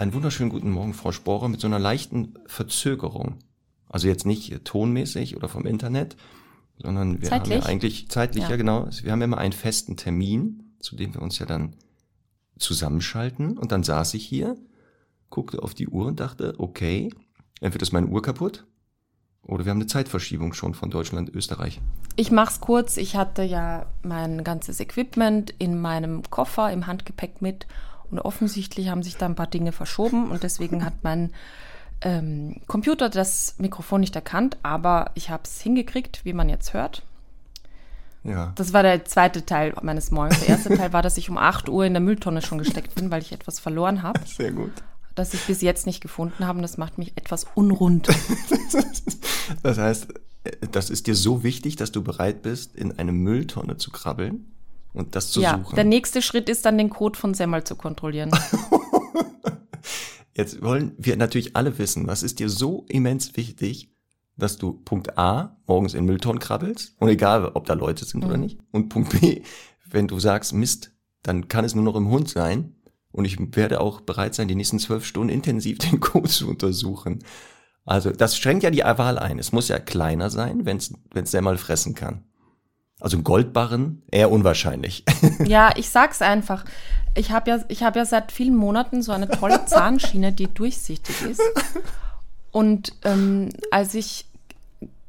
Einen wunderschönen guten Morgen, Frau Sporer, mit so einer leichten Verzögerung. Also jetzt nicht tonmäßig oder vom Internet, sondern wir Zeitlich? haben ja eigentlich zeitlich, ja. Ja. genau, wir haben ja immer einen festen Termin, zu dem wir uns ja dann zusammenschalten. Und dann saß ich hier, guckte auf die Uhr und dachte, okay, entweder ist meine Uhr kaputt oder wir haben eine Zeitverschiebung schon von Deutschland, Österreich. Ich mach's kurz. Ich hatte ja mein ganzes Equipment in meinem Koffer im Handgepäck mit und offensichtlich haben sich da ein paar Dinge verschoben und deswegen hat mein ähm, Computer das Mikrofon nicht erkannt, aber ich habe es hingekriegt, wie man jetzt hört. Ja. Das war der zweite Teil meines Morgens. Der erste Teil war, dass ich um 8 Uhr in der Mülltonne schon gesteckt bin, weil ich etwas verloren habe, Sehr gut. das ich bis jetzt nicht gefunden habe und das macht mich etwas unrund. Das heißt, äh, das ist dir so wichtig, dass du bereit bist, in eine Mülltonne zu krabbeln und das zu ja, suchen. der nächste Schritt ist dann, den Code von Semmel zu kontrollieren. Jetzt wollen wir natürlich alle wissen, was ist dir so immens wichtig, dass du Punkt A morgens in Mülltonnen krabbelst und egal, ob da Leute sind oder Mhm. nicht. Und Punkt B, wenn du sagst, Mist, dann kann es nur noch im Hund sein und ich werde auch bereit sein, die nächsten zwölf Stunden intensiv den Code zu untersuchen. Also das schränkt ja die Wahl ein. Es muss ja kleiner sein, wenn es sehr mal fressen kann. Also ein Goldbarren, eher unwahrscheinlich. Ja, ich sag's einfach. Ich habe ja, ich hab ja seit vielen Monaten so eine tolle Zahnschiene, die durchsichtig ist. Und ähm, als ich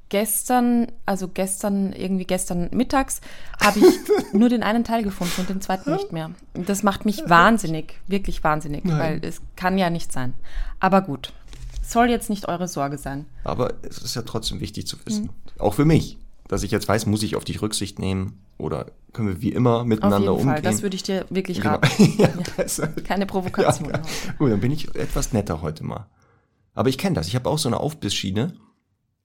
gestern, also gestern, irgendwie gestern mittags, habe ich nur den einen Teil gefunden und den zweiten nicht mehr. Und Das macht mich wahnsinnig, wirklich wahnsinnig, Nein. weil es kann ja nicht sein. Aber gut, soll jetzt nicht eure Sorge sein. Aber es ist ja trotzdem wichtig zu wissen. Mhm. Auch für mich. Dass ich jetzt weiß, muss ich auf dich Rücksicht nehmen oder können wir wie immer Auf miteinander jeden Fall, umgehen. das würde ich dir wirklich Genau. raten. ja, besser. Keine Ja, Provokation. klar. Gut, dann bin ich etwas netter heute mal. Aber ich kenne das. Ich habe auch so eine Aufbissschiene.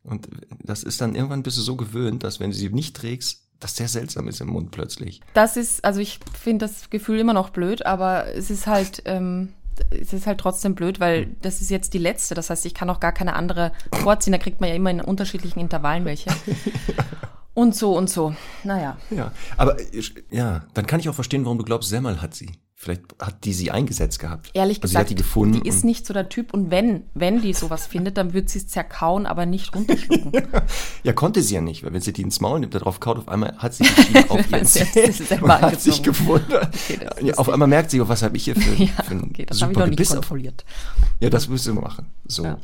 Und das ist dann irgendwann bist du so gewöhnt, dass wenn du sie nicht trägst, das sehr seltsam ist im Mund plötzlich. Das ist, also ich finde das Gefühl immer noch blöd, aber es ist halt, ähm, es ist halt trotzdem blöd, weil das ist jetzt die letzte. Das heißt, ich kann auch gar keine andere vorziehen. Da kriegt man ja immer in unterschiedlichen Intervallen welche. Und so und so. Naja. Ja, aber ja, dann kann ich auch verstehen, warum du glaubst, Semmel hat sie. Vielleicht hat die sie eingesetzt gehabt. Ehrlich also gesagt, sie hat die gefunden. die ist nicht so der Typ. Und wenn, wenn die sowas findet, dann wird sie es zerkauen, aber nicht runterschlucken. Ja, konnte sie ja nicht, weil wenn sie die ins Maul nimmt, darauf kaut, auf einmal hat sie die auf ihren und hat sich gewundert. Okay, ja, auf einmal merkt sie, oh, was habe ich hier für, ja, für ein okay, das habe ich super noch nicht Gebiss kontrolliert. Ja, das müssen wir machen. So, Ja.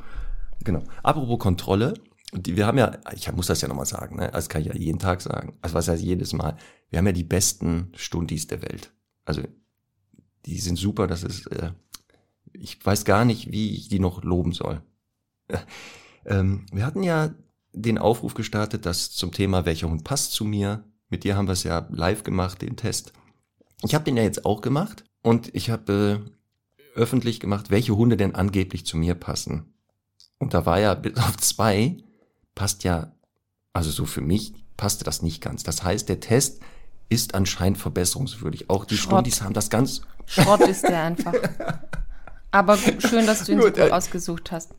genau. Apropos Kontrolle, die, wir haben ja, ich muss das ja nochmal sagen, ne? das kann ich ja jeden Tag sagen, also was heißt jedes Mal, wir haben ja die besten Stundis der Welt. Also die sind super, das ist, äh, ich weiß gar nicht, wie ich die noch loben soll. ähm, wir hatten ja den Aufruf gestartet, dass zum Thema, welcher Hund passt zu mir, mit dir haben wir es ja live gemacht, den Test. Ich habe den ja jetzt auch gemacht und ich habe äh, öffentlich gemacht, welche Hunde denn angeblich zu mir passen. Und da war ja bis auf zwei, passt ja, also so für mich, passte das nicht ganz. Das heißt, der Test ist anscheinend verbesserungswürdig. Auch die Schrott. Stundis haben das ganz, Schrott ist der einfach. Aber schön, dass du ihn so Gut, gut äh, ausgesucht hast.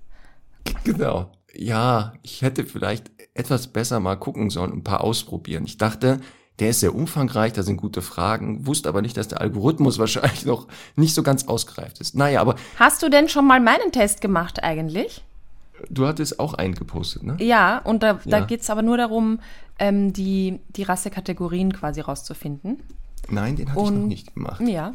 genau. Ja, ich hätte vielleicht etwas besser mal gucken sollen, ein paar ausprobieren. Ich dachte, der ist sehr umfangreich, da sind gute Fragen, wusste aber nicht, dass der Algorithmus wahrscheinlich noch nicht so ganz ausgereift ist. Naja, aber Hast du denn schon mal meinen Test gemacht eigentlich? du hattest auch einen gepostet, ne? Ja, und da, da Ja. geht es aber nur darum, ähm, die, die Rassekategorien quasi rauszufinden. Nein, den hatte ich noch Und- nicht gemacht. Ja.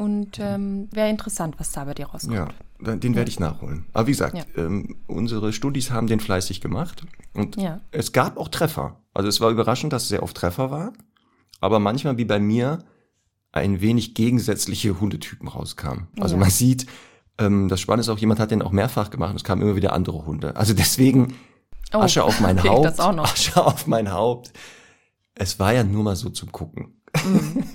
Und ähm, wäre interessant, was da bei dir rauskommt. Ja, den werde ich nachholen. Aber wie gesagt, Ja. ähm, unsere Studis haben den fleißig gemacht und Ja. es gab auch Treffer. Also es war überraschend, dass es sehr oft Treffer war, aber manchmal wie bei mir ein wenig gegensätzliche Hundetypen rauskamen. Also Ja. man sieht, ähm, das Spannende ist auch, jemand hat den auch mehrfach gemacht und es kamen immer wieder andere Hunde. Also deswegen Oh, Asche auf mein Haupt, das auch noch. Asche auf mein Haupt. Es war ja nur mal so zum Gucken. Mhm.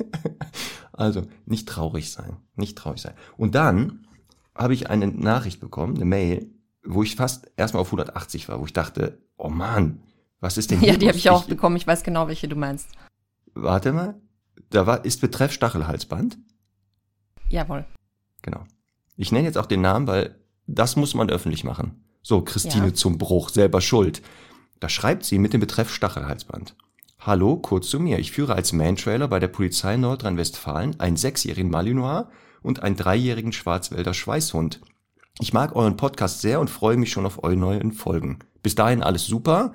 also nicht traurig sein, nicht traurig sein. Und dann habe ich eine Nachricht bekommen, eine Mail wo ich fast erstmal auf 180 war, wo ich dachte, oh Mann, was ist denn Ja, hier die habe ich auch bekommen. Ich weiß genau, welche du meinst. Warte mal, da war, ist Betreff Stachelhalsband. Jawohl. Genau. Ich nenne jetzt auch den Namen, weil das muss man öffentlich machen. So, Christine Ja. zum Bruch, selber schuld. Da schreibt sie mit dem Betreff Stachelhalsband. Hallo, kurz zu mir. Ich führe als Man-Trailer bei der Polizei Nordrhein-Westfalen einen sechsjährigen Malinois und einen dreijährigen Schwarzwälder Schweißhund. Ich mag euren Podcast sehr und freue mich schon auf eure neuen Folgen. Bis dahin alles super.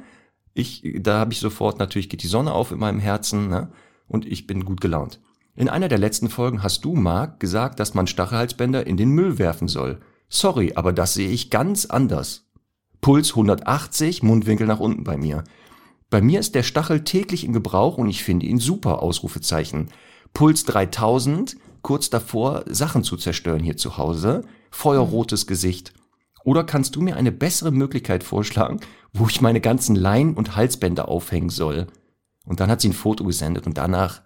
Ich, da habe ich sofort, natürlich geht die Sonne auf in meinem Herzen, ne? Und ich bin gut gelaunt. In einer der letzten Folgen hast du, Marc, gesagt, dass man Stachelhalsbänder in den Müll werfen soll. Sorry, aber das sehe ich ganz anders. Puls 180, Mundwinkel nach unten bei mir. Bei mir ist der Stachel täglich in Gebrauch und ich finde ihn super, Ausrufezeichen. Puls 3000, kurz davor, Sachen zu zerstören hier zu Hause. Feuerrotes Gesicht. Oder kannst du mir eine bessere Möglichkeit vorschlagen, wo ich meine ganzen Leinen und Halsbänder aufhängen soll? Und dann hat sie ein Foto gesendet und danach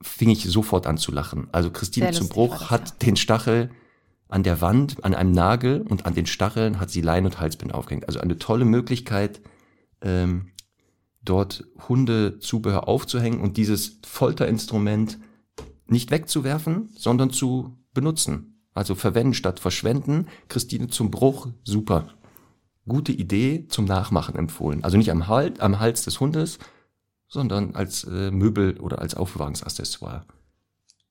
fing ich sofort an zu lachen. Also Christine zum Bruch hat ja. den Stachel an der Wand, an einem Nagel und an den Stacheln hat sie Leinen und Halsbänder aufgehängt. Also eine tolle Möglichkeit, ähm, dort Hundezubehör aufzuhängen und dieses Folterinstrument nicht wegzuwerfen, sondern zu benutzen. Also verwenden statt verschwenden. Christine zum Bruch, super. Gute Idee zum Nachmachen empfohlen. Also nicht am, Hals, am Hals des Hundes, sondern als äh, Möbel oder als Aufbewahrungsaccessoire.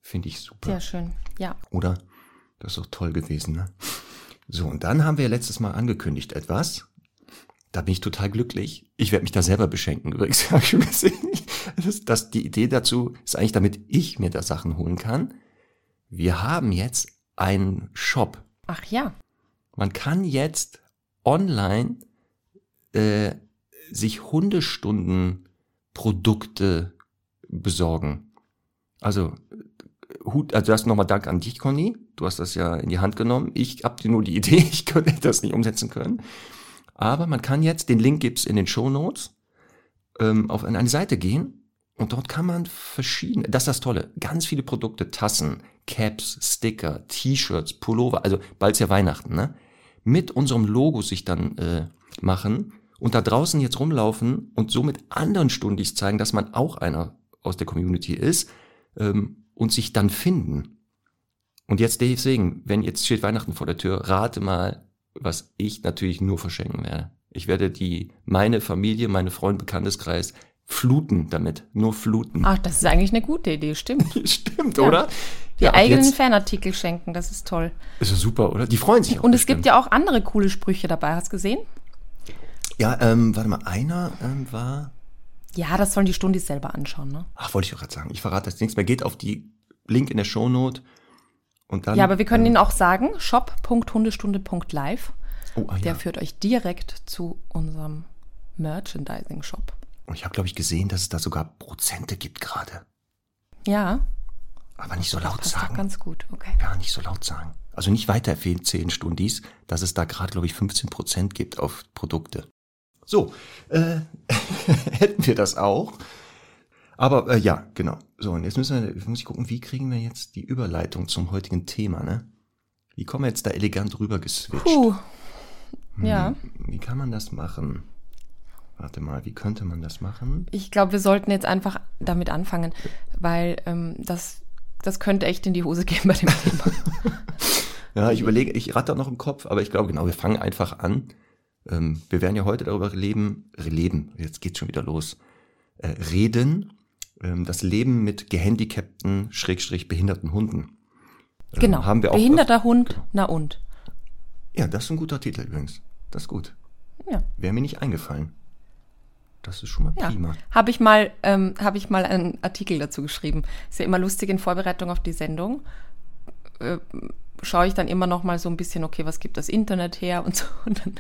Finde ich super. Sehr schön. Ja. Oder? Das ist doch toll gewesen, ne? So, und dann haben wir letztes Mal angekündigt etwas. Da bin ich total glücklich. Ich werde mich da selber beschenken, übrigens. Das, das, die Idee dazu ist eigentlich, damit ich mir da Sachen holen kann. Wir haben jetzt einen Shop. Ach ja. Man kann jetzt online äh, sich Hundestunden Produkte besorgen. Also, Hut, also erst nochmal Dank an dich, Conny. Du hast das ja in die Hand genommen. Ich habe dir nur die Idee, ich könnte das nicht umsetzen können. Aber man kann jetzt, den Link gibt's in den Show Notes, ähm, auf eine Seite gehen und dort kann man verschiedene, das ist das Tolle, ganz viele Produkte, Tassen, Caps, Sticker, T-Shirts, Pullover, also bald ist ja Weihnachten, ne? Mit unserem Logo sich dann äh, machen und da draußen jetzt rumlaufen und somit anderen Stundis zeigen, dass man auch einer aus der Community ist ähm, und sich dann finden. Und jetzt deswegen, wenn jetzt steht Weihnachten vor der Tür, rate mal, was ich natürlich nur verschenken werde. Ich werde die, meine Familie, meine Freunde, Bekannteskreis fluten damit. Nur fluten. Ach, das ist eigentlich eine gute Idee, stimmt. Stimmt, Ja. oder? Die Ja, eigenen jetzt- Fanartikel schenken, das ist toll. Ist ja super, oder? Die freuen sich auch. Und es bestimmt. gibt ja auch andere coole Sprüche dabei, hast du gesehen? Ja, ähm, warte mal, einer ähm, war. Ja, das sollen die Stundis selber anschauen, ne? Ach, wollte ich doch gerade sagen. Ich verrate das nichts mehr. Geht auf die Link in der Shownote und dann. Ja, aber wir können ähm, Ihnen auch sagen, shop.hundestunde.live. Oh, ah, Der ja. führt euch direkt zu unserem Merchandising-Shop. Und ich habe, glaube ich, gesehen, dass es da sogar Prozente gibt gerade. Ja, Aber nicht so laut passt doch sagen. ganz gut. Okay. Ja, nicht so laut sagen. Also nicht weiter erzählen, Stundis, dass es da gerade, glaube ich, 15% gibt auf Produkte. So, äh, hätten wir das auch. Aber äh, ja, genau. So, und jetzt müssen wir, muss ich gucken, wie kriegen wir jetzt die Überleitung zum heutigen Thema, ne? Wie kommen wir jetzt da elegant rüber geswitcht? Puh. Ja, Wie kann man das machen? Warte mal, wie könnte man das machen? ich glaube, wir sollten jetzt einfach damit anfangen, weil ähm, das, das könnte echt in die Hose gehen bei dem Thema. Ja, ich überlege, ich ratter noch im Kopf, aber ich glaube, genau, wir fangen einfach an. Ähm, wir werden ja heute darüber leben, leben, jetzt geht's schon wieder los, äh, reden, ähm, das Leben mit gehandicapten, schrägstrich behinderten Hunden. Ähm, Genau. Haben wir auch, Behinderter Hund, na und? Ja, das ist ein guter Titel übrigens. Das ist gut. Ja. Wäre mir nicht eingefallen. Das ist schon mal Ja, prima. habe ich mal, ähm, habe ich mal einen Artikel dazu geschrieben. Ist ja immer lustig in Vorbereitung auf die Sendung. Äh, schaue ich dann immer noch mal so ein bisschen, okay, was gibt das Internet her und so. Und dann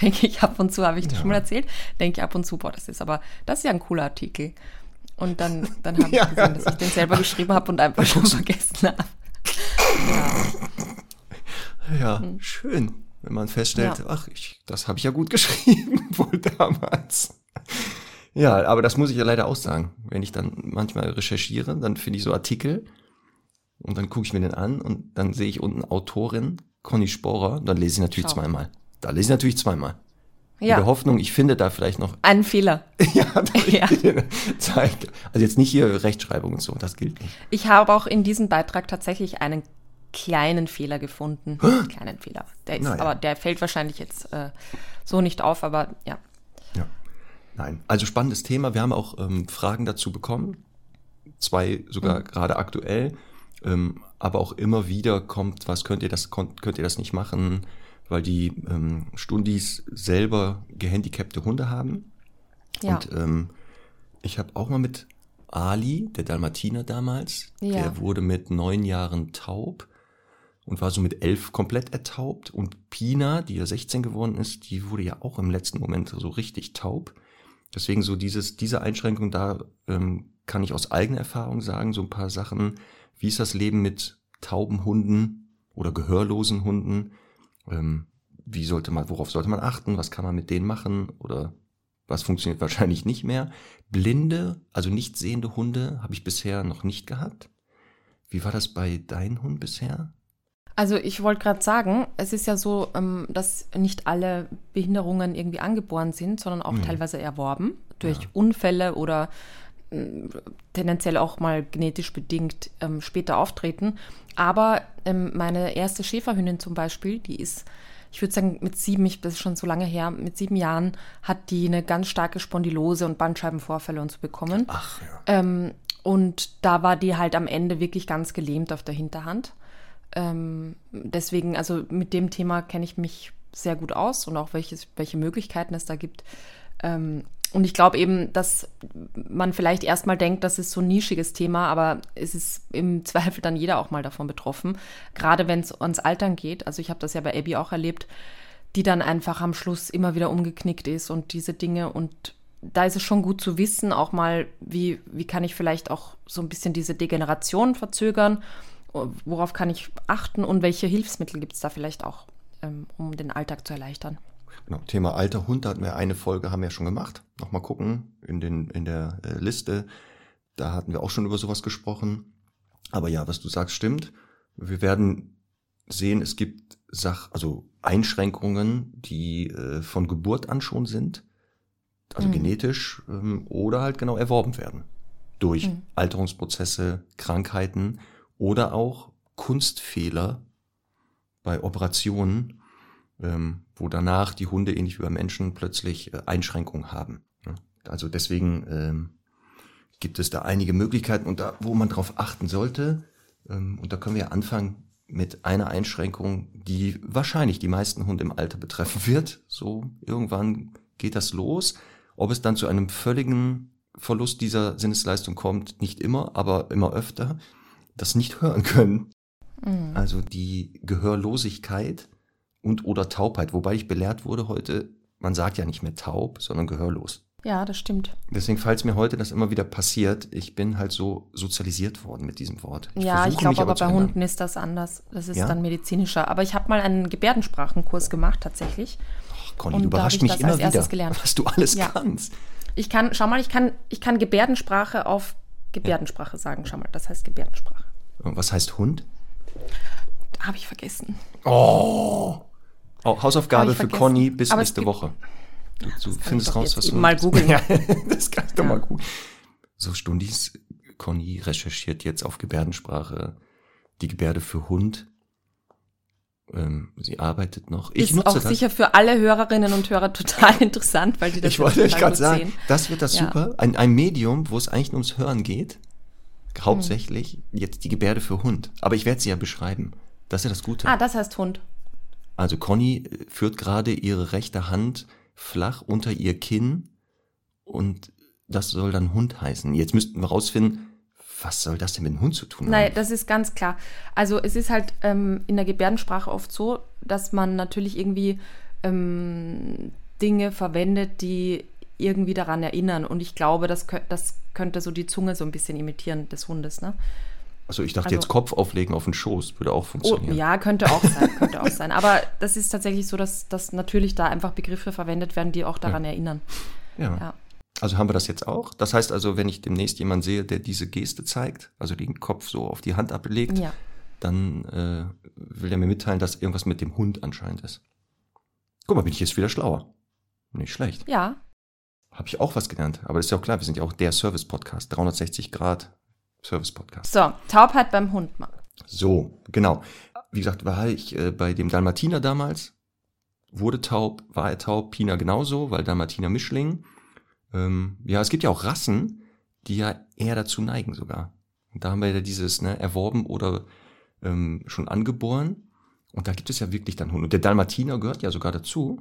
denke ich ab und zu, habe ich das schon mal erzählt, denke ich ab und zu, boah, das ist aber, das ist ja ein cooler Artikel. Und dann, dann habe Ja. ich gesehen, dass ich den selber geschrieben habe und einfach schon vergessen habe. Ja, schön, wenn man feststellt, Ja. ach, ich, das habe ich ja gut geschrieben, wohl damals. Ja, aber das muss ich ja leider auch sagen. Wenn ich dann manchmal recherchiere, dann finde ich so Artikel und dann gucke ich mir den an und dann sehe ich unten Autorin Conny Sporer, dann lese ich natürlich Schau. zweimal. Da lese ich natürlich zweimal. In Ja. der Hoffnung, ich finde da vielleicht noch. Ein Fehler. ja, Ja. zeig- Also jetzt nicht hier Rechtschreibung und so, das gilt nicht. Ich habe auch in diesem Beitrag tatsächlich einen kleinen Fehler gefunden. kleinen Fehler. Der ist, ja. aber der fällt wahrscheinlich jetzt äh, so nicht auf, aber ja. Ja. Nein. Also spannendes Thema. Wir haben auch ähm, Fragen dazu bekommen. Zwei sogar Mhm. gerade aktuell. Ähm, aber auch immer wieder kommt, was könnt ihr das, könnt ihr das nicht machen, weil die ähm, Stundis selber gehandicapte Hunde haben. Ja. Und ähm, ich habe auch mal mit Ali, der Dalmatiner damals, Ja. der wurde mit neun Jahren taub und war so mit elf komplett ertaubt. Und Pina, die ja 16 geworden ist, die wurde ja auch im letzten Moment so richtig taub. Deswegen so dieses, diese Einschränkung, da ähm, kann ich aus eigener Erfahrung sagen, so ein paar Sachen. Wie ist das Leben mit tauben Hunden oder gehörlosen Hunden? Ähm, wie sollte man, worauf sollte man achten? Was kann man mit denen machen? Oder was funktioniert wahrscheinlich nicht mehr? Blinde, also nicht sehende Hunde, habe ich bisher noch nicht gehabt. Wie war das bei deinem Hund bisher? Also ich wollte gerade sagen, es ist ja so, ähm, dass nicht alle Behinderungen irgendwie angeboren sind, sondern auch Mhm. teilweise erworben durch Ja. Unfälle oder ähm, tendenziell auch mal genetisch bedingt ähm, später auftreten. Aber ähm, meine erste Schäferhündin zum Beispiel, die ist, ich würde sagen, mit sieben, ich, das ist schon so lange her, mit sieben Jahren hat die eine ganz starke Spondylose und Bandscheibenvorfälle und so bekommen. Ach ja. Ähm, und da war die halt am Ende wirklich ganz gelähmt auf der Hinterhand. Ähm, deswegen, also mit dem Thema kenne ich mich sehr gut aus und auch welches, welche Möglichkeiten es da gibt. Ähm, und ich glaube eben, dass man vielleicht erstmal denkt, das ist so ein nischiges Thema, aber es ist im Zweifel dann jeder auch mal davon betroffen. Gerade wenn es ans Altern geht. Also ich habe das ja bei Abby auch erlebt, die dann einfach am Schluss immer wieder umgeknickt ist und diese Dinge. Und da ist es schon gut zu wissen, auch mal, wie, wie kann ich vielleicht auch so ein bisschen diese Degeneration verzögern, worauf kann ich achten und welche Hilfsmittel gibt es da vielleicht auch, ähm, um den Alltag zu erleichtern. Genau, Thema alter Hund, da hatten wir eine Folge, haben wir schon gemacht. Nochmal gucken in, den, in der äh, Liste. Da hatten wir auch schon über sowas gesprochen. Aber ja, was du sagst, stimmt. Wir werden sehen, es gibt Sach, also Einschränkungen, die äh, von Geburt an schon sind, also Mhm. genetisch ähm, oder halt genau erworben werden durch Mhm. Alterungsprozesse, Krankheiten oder auch Kunstfehler bei Operationen, ähm, wo danach die Hunde ähnlich wie bei Menschen plötzlich äh, Einschränkungen haben. ne? Also deswegen ähm, gibt es da einige Möglichkeiten und da, wo man drauf achten sollte. Ähm, und da können wir anfangen mit einer Einschränkung, die wahrscheinlich die meisten Hunde im Alter betreffen wird. So irgendwann geht das los. Ob es dann zu einem völligen Verlust dieser Sinnesleistung kommt, nicht immer, aber immer öfter, das nicht hören können. Mhm. Also die Gehörlosigkeit und oder Taubheit, wobei ich belehrt wurde heute, man sagt ja nicht mehr taub, sondern gehörlos. Ja, das stimmt. Deswegen falls mir heute das immer wieder passiert, ich bin halt so sozialisiert worden mit diesem Wort. ja, ich versuche mich glaube aber zu bei ändern. Hunden ist das anders. Das ist Ja? dann medizinischer. Aber ich habe mal einen Gebärdensprachenkurs gemacht tatsächlich. Ach, Conny, und du ich mich immer wieder, gelernt. was du alles Ja. kannst. Ich kann, schau mal, ich kann, ich kann Gebärdensprache auf Gebärdensprache sagen. Schau mal, das heißt Gebärdensprache. Was heißt Hund? Habe ich vergessen. Oh! Oh Hausaufgabe für. Conny bis Aber nächste Woche. Du, du findest raus, was du mal googeln. Ja, das kann ich doch Ja. mal googeln. So Stundis, Conny recherchiert jetzt auf Gebärdensprache die Gebärde für Hund. Ähm, sie arbeitet noch. Ich ist nutze auch das. sicher für alle Hörerinnen und Hörer total interessant, weil die das ich wollte euch gerade sagen, sehen. das wird das Ja. super. Ein, ein Medium, wo es eigentlich nur ums Hören geht. Hauptsächlich jetzt die Gebärde für Hund. Aber ich werde sie ja beschreiben. Das ist ja das Gute. Ah, das heißt Hund. Also Conny äh, führt gerade ihre rechte Hand flach unter ihr Kinn und das soll dann Hund heißen. Jetzt müssten wir rausfinden, was soll das denn mit dem Hund zu tun Nein, haben? das ist ganz klar. Also es ist halt ähm, in der Gebärdensprache oft so, dass man natürlich irgendwie ähm, Dinge verwendet, die irgendwie daran erinnern. Und ich glaube, das, das könnte so die Zunge so ein bisschen imitieren des Hundes. Ne? Also ich dachte also- jetzt Kopf auflegen auf den Schoß, würde auch Oh, funktionieren. ja, könnte auch sein, könnte auch sein. Aber das ist tatsächlich so, dass, dass natürlich da einfach Begriffe verwendet werden, die auch daran erinnern. Ja. Ja. Also haben wir das jetzt auch. Das heißt also, wenn ich demnächst jemanden sehe, der diese Geste zeigt, also den Kopf so auf die Hand ablegt, Ja. dann äh, will er mir mitteilen, dass irgendwas mit dem Hund anscheinend ist. Guck mal, bin ich jetzt wieder schlauer. Nicht schlecht. Ja. Habe ich auch was gelernt. Aber das ist ja auch klar, wir sind ja auch der Service-Podcast. 360 Grad Service-Podcast. So, Taubheit beim Hund mal. So, genau. Wie gesagt, war ich äh, bei dem Dalmatiner damals. Wurde taub, war er taub, Pina genauso, weil Dalmatiner Mischling. Ähm, ja, es gibt ja auch Rassen, die ja eher dazu neigen sogar. Und da haben wir ja dieses ne, erworben oder ähm, schon angeboren. Und da gibt es ja wirklich dann Hunde. Und der Dalmatiner gehört ja sogar dazu,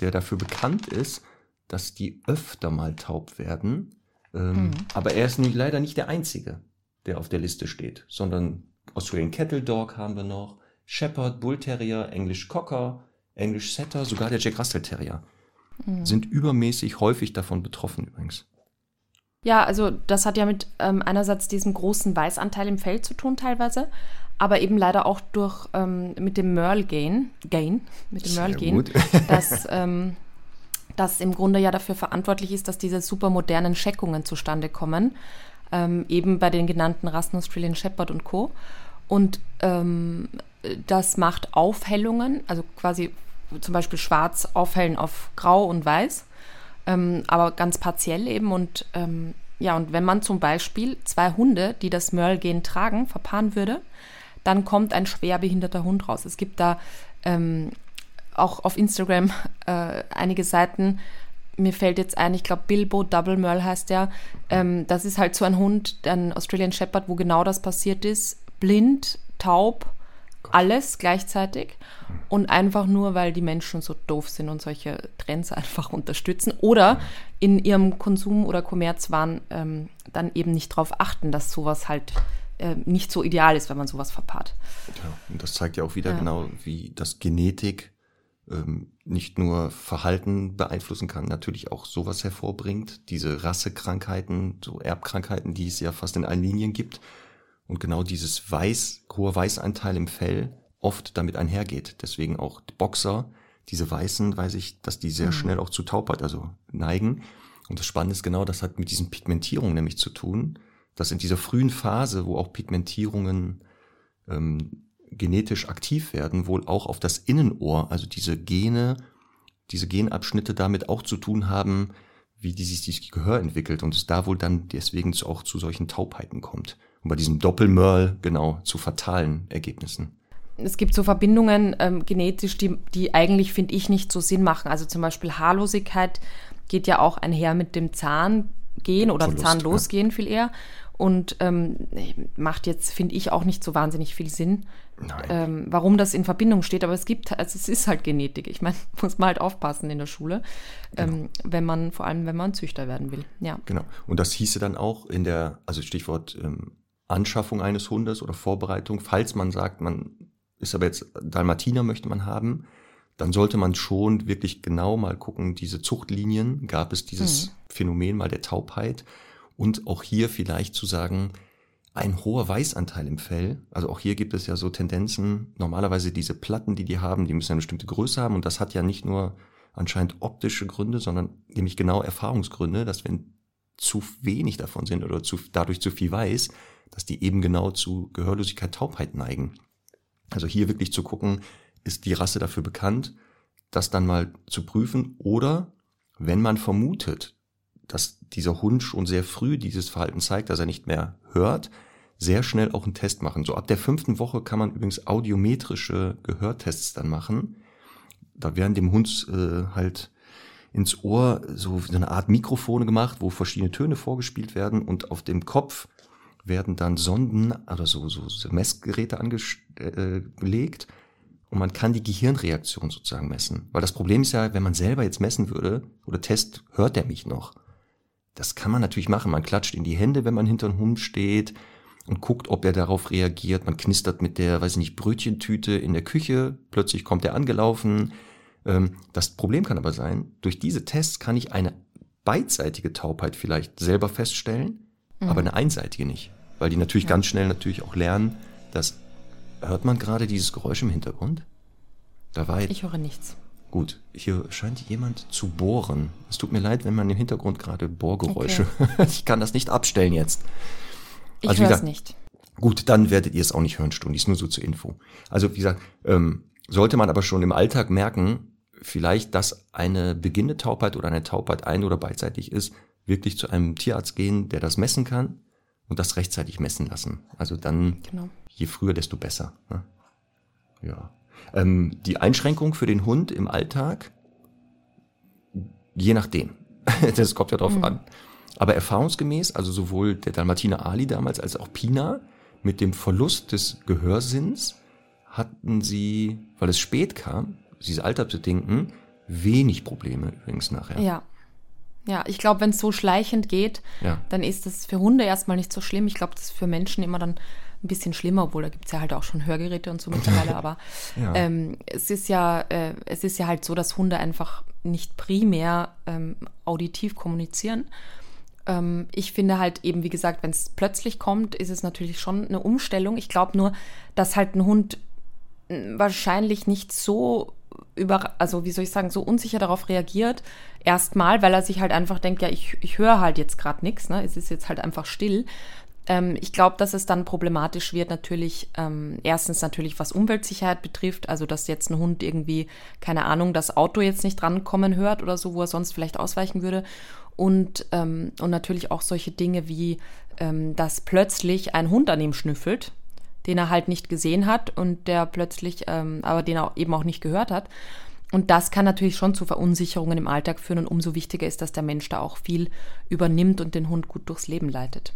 der dafür bekannt ist, dass die öfter mal taub werden. Ähm, Mhm. Aber er ist nie, leider nicht der Einzige, der auf der Liste steht, sondern Australian Cattle Dog haben wir noch, Shepherd, Bull Terrier, English Cocker, English Setter, sogar der Jack Russell Terrier. Mhm. Sind übermäßig häufig davon betroffen übrigens. Ja, also das hat ja mit ähm, einerseits diesem großen Weißanteil im Fell zu tun teilweise, aber eben leider auch durch ähm, mit dem Merle Gain, Gain mit dem Sehr Merle Gain, dass ähm, das im Grunde ja dafür verantwortlich ist, dass diese supermodernen Scheckungen zustande kommen, ähm, eben bei den genannten Rassen Australian Shepherd und Co. Und ähm, das macht Aufhellungen, also quasi zum Beispiel schwarz aufhellen auf grau und weiß, ähm, aber ganz partiell eben. Und ähm, ja, und wenn man zum Beispiel zwei Hunde, die das Merle-Gen tragen, verpaaren würde, dann kommt ein schwer behinderter Hund raus. Es gibt da ähm, auch auf Instagram äh, einige Seiten. Mir fällt jetzt ein, ich glaube Bilbo Double Merle heißt der. Ähm, das ist halt so ein Hund, ein Australian Shepherd, wo genau das passiert ist. Blind, taub, alles gleichzeitig. Und einfach nur, weil die Menschen so doof sind und solche Trends einfach unterstützen. Oder in ihrem Konsum oder Kommerzwahn ähm, dann eben nicht darauf achten, dass sowas halt äh, nicht so ideal ist, wenn man sowas verpaart. Ja, und das zeigt ja auch wieder Ja. genau, wie das Genetik ähm, nicht nur Verhalten beeinflussen kann, natürlich auch sowas hervorbringt, diese Rassekrankheiten, so Erbkrankheiten, die es ja fast in allen Linien gibt. Und genau dieses Weiß, hohe Weißanteil im Fell oft damit einhergeht. Deswegen auch die Boxer, diese Weißen, weiß ich, dass die sehr schnell auch zu Taubheit, also neigen. Und das Spannende ist genau, das hat mit diesen Pigmentierungen nämlich zu tun, dass in dieser frühen Phase, wo auch Pigmentierungen ähm, genetisch aktiv werden, wohl auch auf das Innenohr, also diese Gene, diese Genabschnitte damit auch zu tun haben, wie die sich das Gehör entwickelt und es da wohl dann deswegen auch zu solchen Taubheiten kommt. Und bei diesem Doppelmörl genau zu fatalen Ergebnissen. es gibt so Verbindungen ähm, genetisch, die, die eigentlich, finde ich, nicht so Sinn machen. Also zum Beispiel Haarlosigkeit geht ja auch einher mit dem Zahngehen oder Verlust, Zahnlosgehen viel eher. Und ähm, macht jetzt, finde ich, auch nicht so wahnsinnig viel Sinn. Ähm, warum das in Verbindung steht. Aber es gibt, also es ist halt Genetik. Ich meine, muss man halt aufpassen in der Schule, ähm, wenn man, vor allem wenn man Züchter werden will. Ja. Genau. Und das hieße dann auch in der, also Stichwort ähm, Anschaffung eines Hundes oder Vorbereitung, falls man sagt, man ist aber jetzt Dalmatiner möchte man haben, dann sollte man schon wirklich genau mal gucken, diese Zuchtlinien, gab es dieses Phänomen mal der Taubheit und auch hier vielleicht zu sagen, ein hoher Weißanteil im Fell, also auch hier gibt es ja so Tendenzen, normalerweise diese Platten, die die haben, die müssen eine bestimmte Größe haben. Und das hat ja nicht nur anscheinend optische Gründe, sondern nämlich genau Erfahrungsgründe, dass wenn zu wenig davon sind oder zu, dadurch zu viel weiß, dass die eben genau zu Gehörlosigkeit, Taubheit neigen. Also hier wirklich zu gucken, ist die Rasse dafür bekannt, das dann mal zu prüfen oder wenn man vermutet, dass dieser Hund schon sehr früh dieses Verhalten zeigt, dass er nicht mehr hört, sehr schnell auch einen Test machen. So ab der fünften Woche kann man übrigens audiometrische Gehörtests dann machen. Da werden dem Hund äh, halt ins Ohr so eine Art Mikrofone gemacht, wo verschiedene Töne vorgespielt werden und auf dem Kopf werden dann Sonden, also so, so, Messgeräte angelegt und man kann die Gehirnreaktion sozusagen messen. Weil das Problem ist ja, wenn man selber jetzt messen würde oder Test, hört der mich noch? Das kann man natürlich machen. Man klatscht in die Hände, wenn man hinter einem Hund steht und guckt, ob er darauf reagiert. Man knistert mit der, weiß ich nicht, Brötchentüte in der Küche. Plötzlich kommt er angelaufen. Ähm, Das Problem kann aber sein, durch diese Tests kann ich eine beidseitige Taubheit vielleicht selber feststellen, aber eine einseitige nicht. Weil die natürlich ganz schnell natürlich auch lernen, dass, hört man gerade dieses Geräusch im Hintergrund? Da war jetzt, Ich höre nichts. Gut, hier scheint jemand zu bohren. Es tut mir leid, wenn man im Hintergrund gerade Bohrgeräusche, ich kann das nicht abstellen jetzt. Ich Also höre es nicht. Gut, dann werdet ihr es auch nicht hören, Stundis, nur so zur Info. Also wie gesagt, ähm, sollte man aber schon im Alltag merken, vielleicht, dass eine beginnende Taubheit oder eine Taubheit ein- oder beidseitig ist, wirklich zu einem Tierarzt gehen, der das messen kann und das rechtzeitig messen lassen. Also dann, genau. je früher, desto besser. Ne? Ja. Ähm, die Einschränkung für den Hund im Alltag, je nachdem. das kommt ja drauf mhm. an. Aber erfahrungsgemäß, also sowohl der Dalmatiner Ali damals als auch Pina, mit dem Verlust des Gehörsinns hatten sie, weil es spät kam, diese Altersbedingten, wenig Probleme übrigens nachher. Ja. Ja, ich glaube, wenn es so schleichend geht, ja. dann ist das für Hunde erstmal nicht so schlimm. Ich glaube, das ist für Menschen immer dann ein bisschen schlimmer, obwohl da gibt es ja halt auch schon Hörgeräte und so mittlerweile. Aber ja. ähm, es ist ja, äh, es ist ja halt so, dass Hunde einfach nicht primär ähm, auditiv kommunizieren. Ähm, ich finde halt eben, wie gesagt, wenn es plötzlich kommt, ist es natürlich schon eine Umstellung. Ich glaube nur, dass halt ein Hund hm, wahrscheinlich nicht so über, also wie soll ich sagen, so unsicher darauf reagiert. Erstmal, weil er sich halt einfach denkt, ja, ich, ich höre halt jetzt gerade nichts, ne? Es ist jetzt halt einfach still. Ähm, ich glaube, dass es dann problematisch wird, natürlich, ähm, erstens natürlich, was Umweltsicherheit betrifft, also dass jetzt ein Hund irgendwie, keine Ahnung, das Auto jetzt nicht drankommen hört oder so, wo er sonst vielleicht ausweichen würde. Und, ähm, und natürlich auch solche Dinge wie, ähm, dass plötzlich ein Hund an ihm schnüffelt, den er halt nicht gesehen hat und der plötzlich, ähm, aber den er eben auch nicht gehört hat. Und das kann natürlich schon zu Verunsicherungen im Alltag führen und umso wichtiger ist, dass der Mensch da auch viel übernimmt und den Hund gut durchs Leben leitet.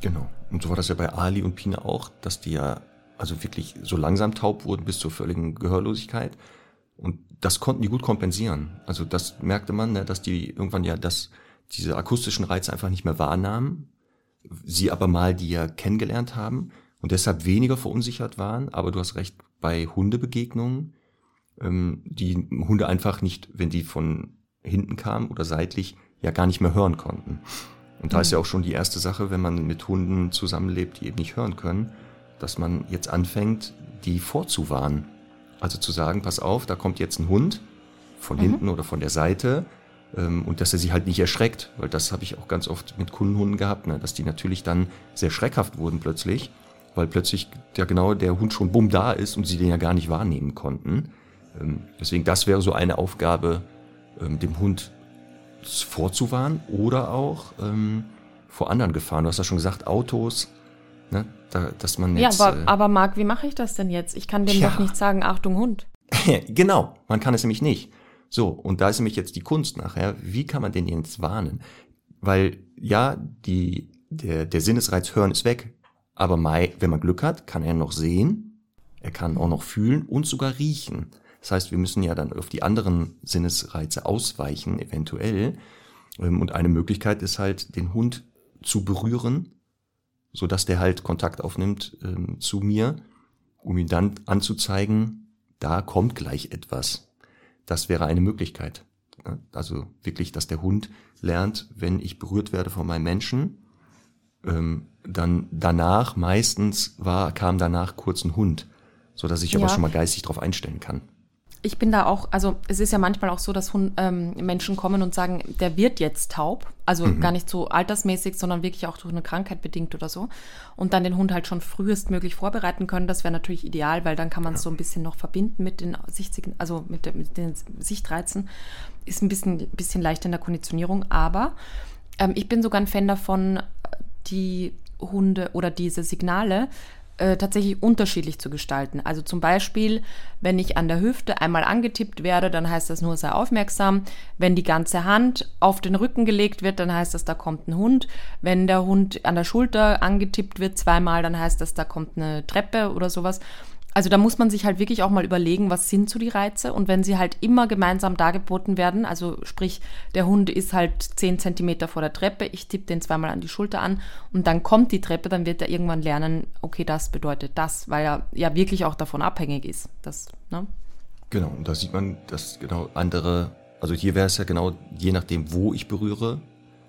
Genau. Und so war das ja bei Ali und Pina auch, dass die ja also wirklich so langsam taub wurden bis zur völligen Gehörlosigkeit. Und das konnten die gut kompensieren. Also das merkte man, ne, dass die irgendwann ja das, diese akustischen Reize einfach nicht mehr wahrnahmen, sie aber mal die ja kennengelernt haben und deshalb weniger verunsichert waren. Aber du hast recht, bei Hundebegegnungen, ähm, die Hunde einfach nicht, wenn die von hinten kamen oder seitlich, ja gar nicht mehr hören konnten. Und da ist ja auch schon die erste Sache, wenn man mit Hunden zusammenlebt, die eben nicht hören können, dass man jetzt anfängt, die vorzuwarnen. Also zu sagen, pass auf, da kommt jetzt ein Hund von mhm. hinten oder von der Seite ähm, und dass er sich halt nicht erschreckt, weil das habe ich auch ganz oft mit Kundenhunden gehabt, ne, dass die natürlich dann sehr schreckhaft wurden plötzlich weil plötzlich ja genau der Hund schon bumm da ist und sie den ja gar nicht wahrnehmen konnten. Ähm, deswegen, das wäre so eine Aufgabe, ähm, dem Hund vorzuwarnen oder auch ähm, vor anderen Gefahren. Du hast ja schon gesagt, Autos, ne, da, dass man jetzt. Ja, aber, äh, aber Marc, wie mache ich das denn jetzt? Ich kann dem ja. doch nicht sagen, Achtung, Hund. genau, man kann es nämlich nicht. So, und da ist nämlich jetzt die Kunst nachher, wie kann man den jetzt warnen? Weil ja, die, der, der Sinnesreiz hören ist weg, aber Mai, wenn man Glück hat, kann er noch sehen, er kann auch noch fühlen und sogar riechen. Das heißt, wir müssen ja dann auf die anderen Sinnesreize ausweichen, eventuell. Ähm, und eine Möglichkeit ist halt, den Hund zu berühren, so dass der halt Kontakt aufnimmt ähm, zu mir, um ihn dann anzuzeigen, da kommt gleich etwas. Das wäre eine Möglichkeit. Also wirklich, dass der Hund lernt, wenn ich berührt werde von meinem Menschen, ähm, dann danach meistens war, kam danach kurz ein Hund, so dass ich ja. aber schon mal geistig darauf einstellen kann. Ich bin da auch, also es ist ja manchmal auch so, dass ähm, Menschen kommen und sagen, der wird jetzt taub. Also mhm. gar nicht so altersmäßig, sondern wirklich auch durch eine Krankheit bedingt oder so. Und dann den Hund halt schon frühestmöglich vorbereiten können. Das wäre natürlich ideal, weil dann kann man es ja. so ein bisschen noch verbinden mit den Sichtigen, also mit, der, mit den Sichtreizen. Ist ein bisschen, bisschen leichter in der Konditionierung. Aber ähm, ich bin sogar ein Fan davon, die Hunde oder diese Signale äh, tatsächlich unterschiedlich zu gestalten. Also zum Beispiel, wenn ich an der Hüfte einmal angetippt werde, dann heißt das nur sei aufmerksam. Wenn die ganze Hand auf den Rücken gelegt wird, dann heißt das, da kommt ein Hund. Wenn der Hund an der Schulter angetippt wird zweimal, dann heißt das, da kommt eine Treppe oder sowas. Also da muss man sich halt wirklich auch mal überlegen, was sind so die Reize und wenn sie halt immer gemeinsam dargeboten werden, also sprich, der Hund ist halt zehn Zentimeter vor der Treppe, ich tippe den zweimal an die Schulter an und dann kommt die Treppe, dann wird er irgendwann lernen, okay, das bedeutet das, weil er ja wirklich auch davon abhängig ist. Das, ne? Genau, und da sieht man, dass genau andere, also hier wäre es ja genau, je nachdem, wo ich berühre,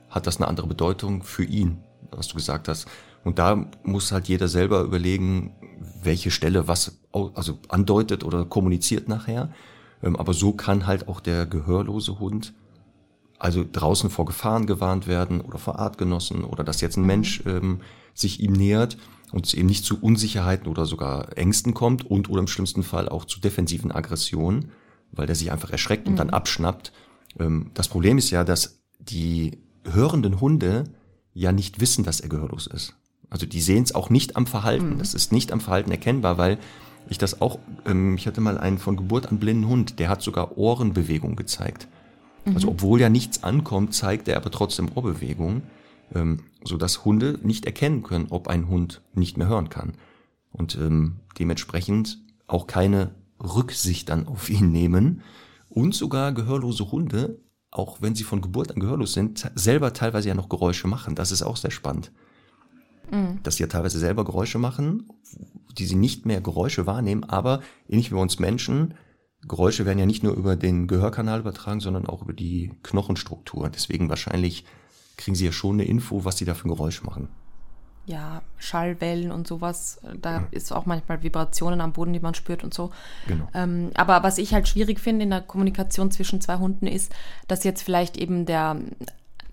hat das eine andere Bedeutung für ihn, was du gesagt hast. Und da muss halt jeder selber überlegen, welche Stelle was also andeutet oder kommuniziert nachher. Ähm, aber so kann halt auch der gehörlose Hund also draußen vor Gefahren gewarnt werden oder vor Artgenossen oder dass jetzt ein mhm. Mensch ähm, sich ihm nähert und es eben nicht zu Unsicherheiten oder sogar Ängsten kommt und oder im schlimmsten Fall auch zu defensiven Aggressionen, weil der sich einfach erschreckt und dann abschnappt. Ähm, das Problem ist ja, dass die hörenden Hunde ja nicht wissen, dass er gehörlos ist. Also die sehen es auch nicht am Verhalten. Das ist nicht am Verhalten erkennbar, weil ich das auch, ähm, ich hatte mal einen von Geburt an blinden Hund, der hat sogar Ohrenbewegung gezeigt. Also obwohl ja nichts ankommt, zeigt er aber trotzdem Ohrbewegung, ähm, so dass Hunde nicht erkennen können, ob ein Hund nicht mehr hören kann. Und ähm, dementsprechend auch keine Rücksicht dann auf ihn nehmen. Und sogar gehörlose Hunde, auch wenn sie von Geburt an gehörlos sind, selber teilweise ja noch Geräusche machen. Das ist auch sehr spannend. Dass sie ja teilweise selber Geräusche machen, die sie nicht mehr Geräusche wahrnehmen, aber ähnlich wie bei uns Menschen, Geräusche werden ja nicht nur über den Gehörkanal übertragen, sondern auch über die Knochenstruktur. Deswegen wahrscheinlich kriegen sie ja schon eine Info, was sie da für ein Geräusch machen. Ja, Schallwellen und sowas. Da ist auch manchmal Vibrationen am Boden, die man spürt und so. Genau. Ähm, aber was ich halt schwierig finde in der Kommunikation zwischen zwei Hunden ist, dass jetzt vielleicht eben der,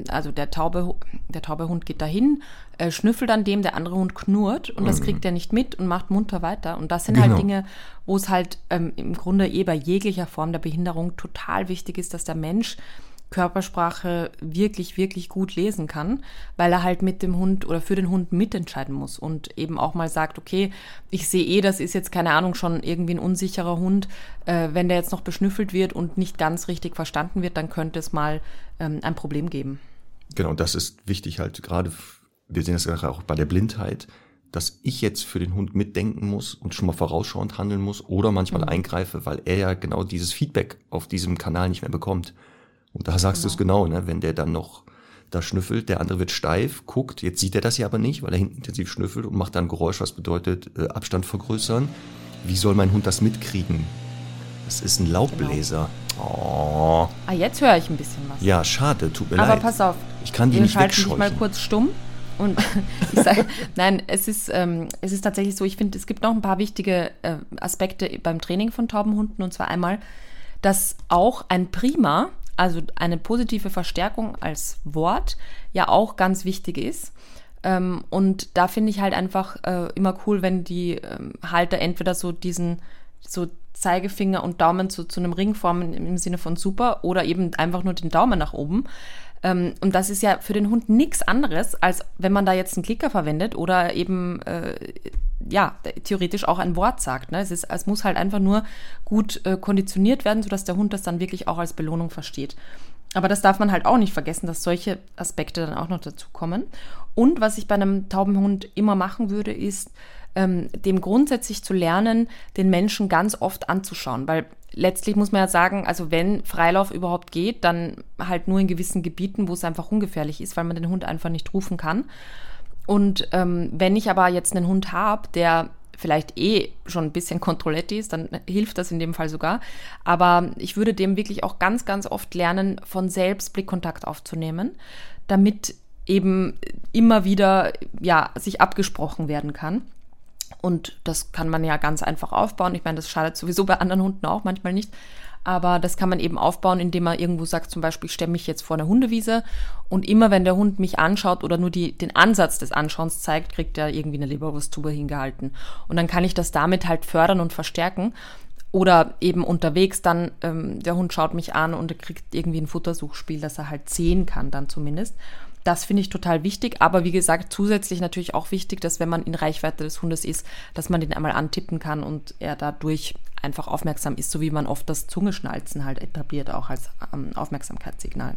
also der taube, der taube Hund geht dahin, äh, schnüffelt an dem, der andere Hund knurrt und das kriegt er nicht mit und macht munter weiter. Und das sind Genau. halt Dinge, wo es halt ähm, im Grunde eh bei jeglicher Form der Behinderung total wichtig ist, dass der Mensch Körpersprache wirklich, wirklich gut lesen kann, weil er halt mit dem Hund oder für den Hund mitentscheiden muss und eben auch mal sagt, okay, ich sehe eh, das ist jetzt keine Ahnung schon irgendwie ein unsicherer Hund. Äh, wenn der jetzt noch beschnüffelt wird und nicht ganz richtig verstanden wird, dann könnte es mal ähm, ein Problem geben. Genau, das ist wichtig halt gerade, wir sehen das gerade auch bei der Blindheit, dass ich jetzt für den Hund mitdenken muss und schon mal vorausschauend handeln muss oder manchmal eingreife, weil er ja genau dieses Feedback auf diesem Kanal nicht mehr bekommt. Und da sagst du es genau, ne? wenn der dann noch da schnüffelt, der andere wird steif, guckt, jetzt sieht er das ja aber nicht, weil er hinten intensiv schnüffelt und macht dann Geräusch, was bedeutet äh, Abstand vergrößern. Wie soll mein Hund das mitkriegen? Das ist ein Laubbläser. Oh, Ah, jetzt höre ich ein bisschen was. ja, schade, tut mir Aber leid. pass auf, Ich kann die nicht wegscheuchen. mal kurz stumm. Und ich sage, nein, es ist, ähm, es ist tatsächlich so, ich finde, es gibt noch ein paar wichtige äh, Aspekte beim Training von Taubenhunden. Und zwar einmal, dass auch ein Prima, also eine positive Verstärkung als Wort, ja auch ganz wichtig ist. Ähm, und da finde ich halt einfach äh, immer cool, wenn die ähm, Halter entweder so diesen so Zeigefinger und Daumen zu, zu einem Ring formen im Sinne von super oder eben einfach nur den Daumen nach oben. Ähm, und das ist ja für den Hund nichts anderes, als wenn man da jetzt einen Klicker verwendet oder eben äh, ja theoretisch auch ein Wort sagt. Ne? Es, ist, es muss halt einfach nur gut äh, konditioniert werden, sodass der Hund das dann wirklich auch als Belohnung versteht. Aber das darf man halt auch nicht vergessen, dass solche Aspekte dann auch noch dazu kommen. Und was ich bei einem tauben Hund immer machen würde, ist, ähm, dem grundsätzlich zu lernen, den Menschen ganz oft anzuschauen. Weil letztlich muss man ja sagen, also wenn Freilauf überhaupt geht, dann halt nur in gewissen Gebieten, wo es einfach ungefährlich ist, weil man den Hund einfach nicht rufen kann. Und ähm, wenn ich aber jetzt einen Hund habe, der vielleicht eh schon ein bisschen Kontrolletti ist, dann hilft das in dem Fall sogar. Aber ich würde dem wirklich auch ganz, ganz oft lernen, von selbst Blickkontakt aufzunehmen, damit eben immer wieder ja, sich abgesprochen werden kann. Und das kann man ja ganz einfach aufbauen. Ich meine, das schadet sowieso bei anderen Hunden auch manchmal nicht. Aber das kann man eben aufbauen, indem man irgendwo sagt, zum Beispiel, ich stelle mich jetzt vor eine Hundewiese und immer wenn der Hund mich anschaut oder nur die, den Ansatz des Anschauens zeigt, kriegt er irgendwie eine Leberwursttube hingehalten. Und dann kann ich das damit halt fördern und verstärken. Oder eben unterwegs dann, ähm, der Hund schaut mich an und er kriegt irgendwie ein Futtersuchspiel, das er halt sehen kann, dann zumindest. Das finde ich total wichtig, aber wie gesagt, zusätzlich natürlich auch wichtig, dass wenn man in Reichweite des Hundes ist, dass man den einmal antippen kann und er dadurch einfach aufmerksam ist, so wie man oft das Zungeschnalzen halt etabliert, auch als ähm, Aufmerksamkeitssignal.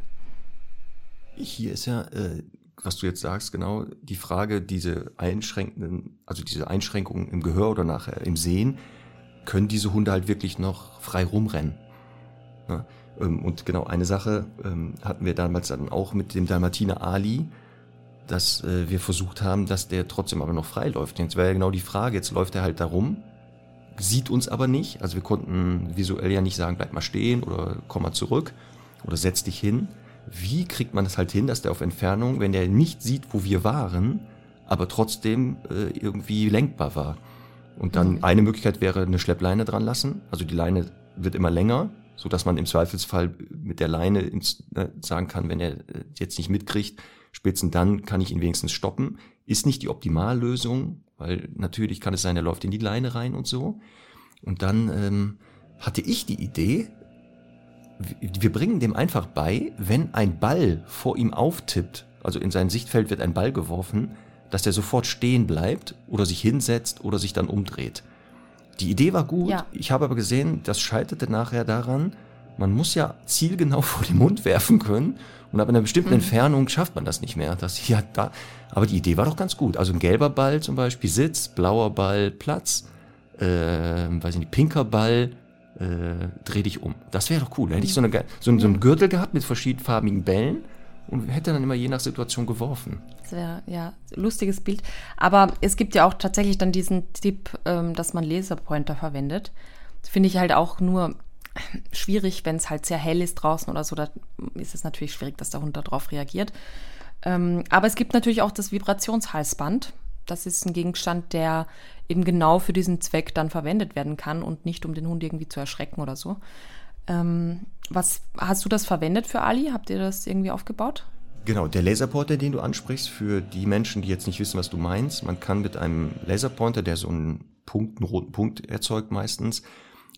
Hier ist ja, äh, was du jetzt sagst, genau die Frage, diese einschränkenden, also diese Einschränkungen im Gehör oder nachher im Sehen, können diese Hunde halt wirklich noch frei rumrennen. Ne? Ähm, Und genau eine Sache ähm, hatten wir damals dann auch mit dem Dalmatiner Ali, dass äh, wir versucht haben, dass der trotzdem aber noch frei läuft. Jetzt wäre ja genau die Frage, jetzt läuft er halt da rum, sieht uns aber nicht. Also wir konnten visuell ja nicht sagen, bleib mal stehen oder komm mal zurück oder setz dich hin. Wie kriegt man es halt hin, dass der auf Entfernung, wenn der nicht sieht, wo wir waren, aber trotzdem äh, irgendwie lenkbar war? Und dann eine Möglichkeit wäre eine Schleppleine dran lassen. Also die Leine wird immer länger, so dass man im Zweifelsfall mit der Leine ins, äh, sagen kann, wenn er äh, jetzt nicht mitkriegt, spätestens dann kann ich ihn wenigstens stoppen. Ist nicht die Optimallösung, weil natürlich kann es sein, er läuft in die Leine rein und so. Und dann ähm, hatte ich die Idee, wir bringen dem einfach bei, wenn ein Ball vor ihm auftippt, also in sein Sichtfeld wird ein Ball geworfen, dass er sofort stehen bleibt oder sich hinsetzt oder sich dann umdreht. Die Idee war gut, Ja. ich habe aber gesehen, das scheiterte nachher daran, man muss ja zielgenau vor den Mund werfen können und ab einer bestimmten Entfernung schafft man das nicht mehr. Das hier da. Aber die Idee war doch ganz gut. Also ein gelber Ball zum Beispiel Sitz, blauer Ball Platz, äh, weiß ich nicht, pinker Ball, äh, dreh dich um. Das wäre doch cool. Da hätte ich so, eine, so, einen- so einen Gürtel gehabt mit verschiedenfarbigen Bällen und hätte dann immer je nach Situation geworfen. Das wäre ja lustiges Bild. Aber es gibt ja auch tatsächlich dann diesen Tipp, ähm, dass man Laserpointer verwendet. Das finde ich halt auch nur schwierig, wenn es halt sehr hell ist draußen oder so. Da ist es natürlich schwierig, dass der Hund darauf reagiert. Ähm, aber es gibt natürlich auch das Vibrationshalsband. Das ist ein Gegenstand, der eben genau für diesen Zweck dann verwendet werden kann und nicht um den Hund irgendwie zu erschrecken oder so. Ähm, was hast du das verwendet für Ali? Habt ihr das irgendwie aufgebaut? Genau, der Laserpointer, den du ansprichst, für die Menschen, die jetzt nicht wissen, was du meinst, man kann mit einem Laserpointer, der so einen Punkt, einen roten Punkt erzeugt meistens,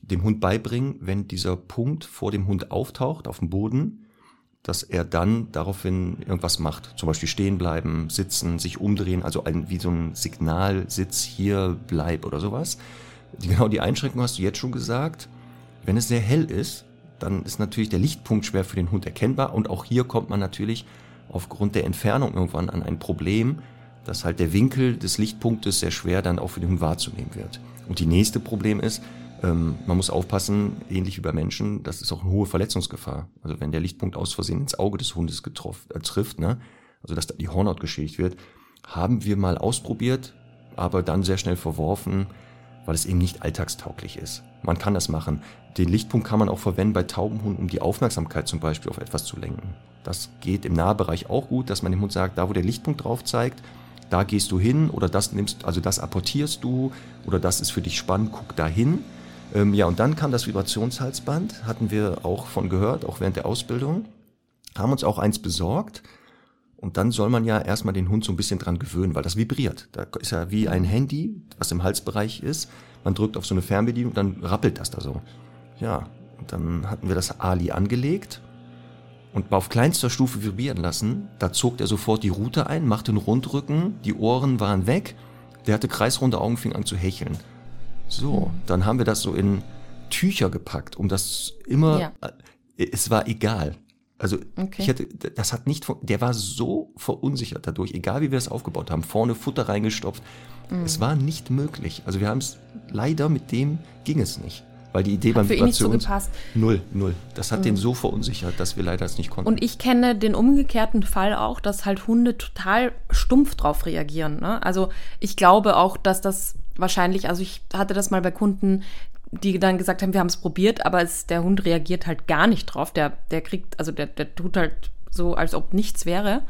dem Hund beibringen, wenn dieser Punkt vor dem Hund auftaucht auf dem Boden, dass er dann daraufhin irgendwas macht. Zum Beispiel stehen bleiben, sitzen, sich umdrehen, also ein, wie so ein Signalsitz hier bleib oder sowas. Genau die Einschränkung hast du jetzt schon gesagt. Wenn es sehr hell ist, dann ist natürlich der Lichtpunkt schwer für den Hund erkennbar und auch hier kommt man natürlich aufgrund der Entfernung irgendwann an ein Problem, dass halt der Winkel des Lichtpunktes sehr schwer dann auch für den Hund wahrzunehmen wird. Und die nächste Problem ist, ähm, man muss aufpassen, ähnlich wie bei Menschen, das ist auch eine hohe Verletzungsgefahr. Also wenn der Lichtpunkt aus Versehen ins Auge des Hundes getroffen, äh, trifft, ne, also dass da die Hornhaut geschädigt wird, haben wir mal ausprobiert, aber dann sehr schnell verworfen, weil es eben nicht alltagstauglich ist. Man kann das machen. Den Lichtpunkt kann man auch verwenden bei Taubenhunden, um die Aufmerksamkeit zum Beispiel auf etwas zu lenken. Das geht im Nahbereich auch gut, dass man dem Hund sagt, da wo der Lichtpunkt drauf zeigt, da gehst du hin oder das nimmst, also das apportierst du oder das ist für dich spannend, guck da hin. Ähm, ja, und dann kam das Vibrationshalsband, hatten wir auch von gehört, auch während der Ausbildung, haben uns auch eins besorgt. Und dann soll man ja erstmal den Hund so ein bisschen dran gewöhnen, weil das vibriert. Da ist ja wie ein Handy, was im Halsbereich ist. Man drückt auf so eine Fernbedienung, dann rappelt das da so. Ja, und dann hatten wir das Ali angelegt und auf kleinster Stufe vibrieren lassen. Da zog er sofort die Rute ein, machte einen Rundrücken, die Ohren waren weg. Der hatte kreisrunde Augen, fing an zu hecheln. So, dann haben wir das so in Tücher gepackt, um das immer, Ja. äh, es war egal. Also Okay. ich hätte, das hat nicht, der war so verunsichert dadurch, egal wie wir es aufgebaut haben, vorne Futter reingestopft. Mhm. Es war nicht möglich. Also wir haben es, leider mit dem ging es nicht. Weil die Idee beim für ihn nicht so gepasst. Null, null. Das hat den so verunsichert, dass wir leider es nicht konnten. Und ich kenne den umgekehrten Fall auch, dass halt Hunde total stumpf drauf reagieren. Ne? Also ich glaube auch, dass das wahrscheinlich, also ich hatte das mal bei Kunden, die dann gesagt haben, wir haben es probiert, aber es, der Hund reagiert halt gar nicht drauf. Der, der kriegt, also der, der tut halt so, als ob nichts wäre.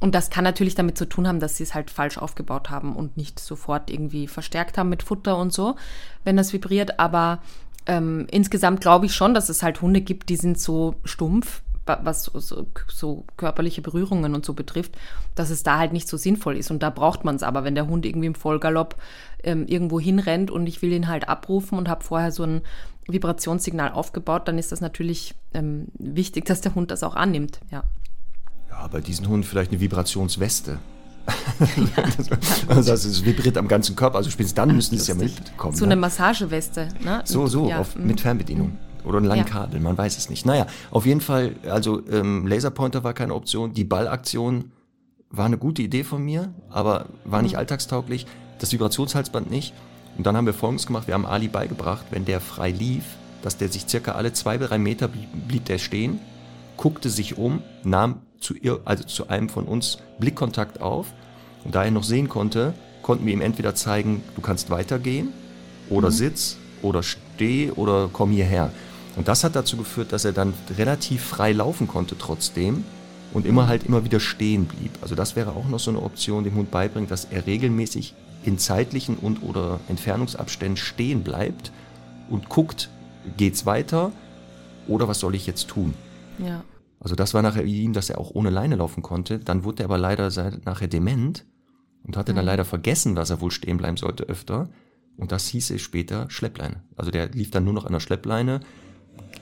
Und das kann natürlich damit zu tun haben, dass sie es halt falsch aufgebaut haben und nicht sofort irgendwie verstärkt haben mit Futter und so, wenn das vibriert. Aber ähm, insgesamt glaube ich schon, dass es halt Hunde gibt, die sind so stumpf, wa- was so, so körperliche Berührungen und so betrifft, dass es da halt nicht so sinnvoll ist. Und da braucht man es aber, wenn der Hund irgendwie im Vollgalopp ähm, irgendwo hinrennt und ich will ihn halt abrufen und habe vorher so ein Vibrationssignal aufgebaut, dann ist das natürlich ähm, wichtig, dass der Hund das auch annimmt. Ja. ja, bei diesen Hunden vielleicht eine Vibrationsweste. also das es vibriert am ganzen Körper. Also spätestens dann müssen sie es ja Lustig. mitbekommen. So ne? eine Massageweste. Ne? So, so, Ja, auf, mm. mit Fernbedienung. Oder einen langen Ja. Kabel, man weiß es nicht. Naja, auf jeden Fall, also ähm, Laserpointer war keine Option. Die Ballaktion war eine gute Idee von mir, aber war Mhm. nicht alltagstauglich. Das Vibrationshalsband nicht. Und dann haben wir Folgendes gemacht, wir haben Ali beigebracht, wenn der frei lief, dass der sich circa alle zwei, drei Meter blieb, blieb der stehen, guckte sich um, nahm zu ihr, also zu einem von uns Blickkontakt auf. Und da er noch sehen konnte, konnten wir ihm entweder zeigen, du kannst weitergehen oder sitz oder steh oder komm hierher. Und das hat dazu geführt, dass er dann relativ frei laufen konnte trotzdem und immer halt immer wieder stehen blieb. Also das wäre auch noch so eine Option, dem Hund beibringt, dass er regelmäßig in zeitlichen und oder Entfernungsabständen stehen bleibt und guckt, geht's weiter oder was soll ich jetzt tun? Ja. Also das war nachher ihm, dass er auch ohne Leine laufen konnte. Dann wurde er aber leider nachher dement und hatte dann leider vergessen, dass er wohl stehen bleiben sollte öfter. Und das hieße später Schleppleine. Also der lief dann nur noch an der Schleppleine.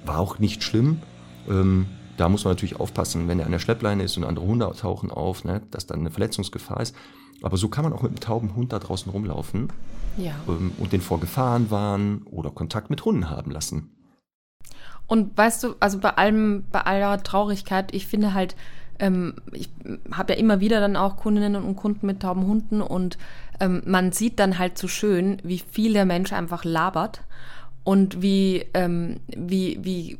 War auch nicht schlimm. Ähm, da muss man natürlich aufpassen, wenn er an der Schleppleine ist und andere Hunde tauchen auf, ne, dass dann eine Verletzungsgefahr ist. Aber so kann man auch mit einem tauben Hund da draußen rumlaufen Ja. ähm, und den vor Gefahren warnen oder Kontakt mit Hunden haben lassen. Und weißt du, also bei allem, bei aller Traurigkeit, ich finde halt, ähm, ich habe ja immer wieder dann auch Kundinnen und Kunden mit tauben Hunden und ähm, man sieht dann halt so schön, wie viel der Mensch einfach labert und wie, ähm, wie, wie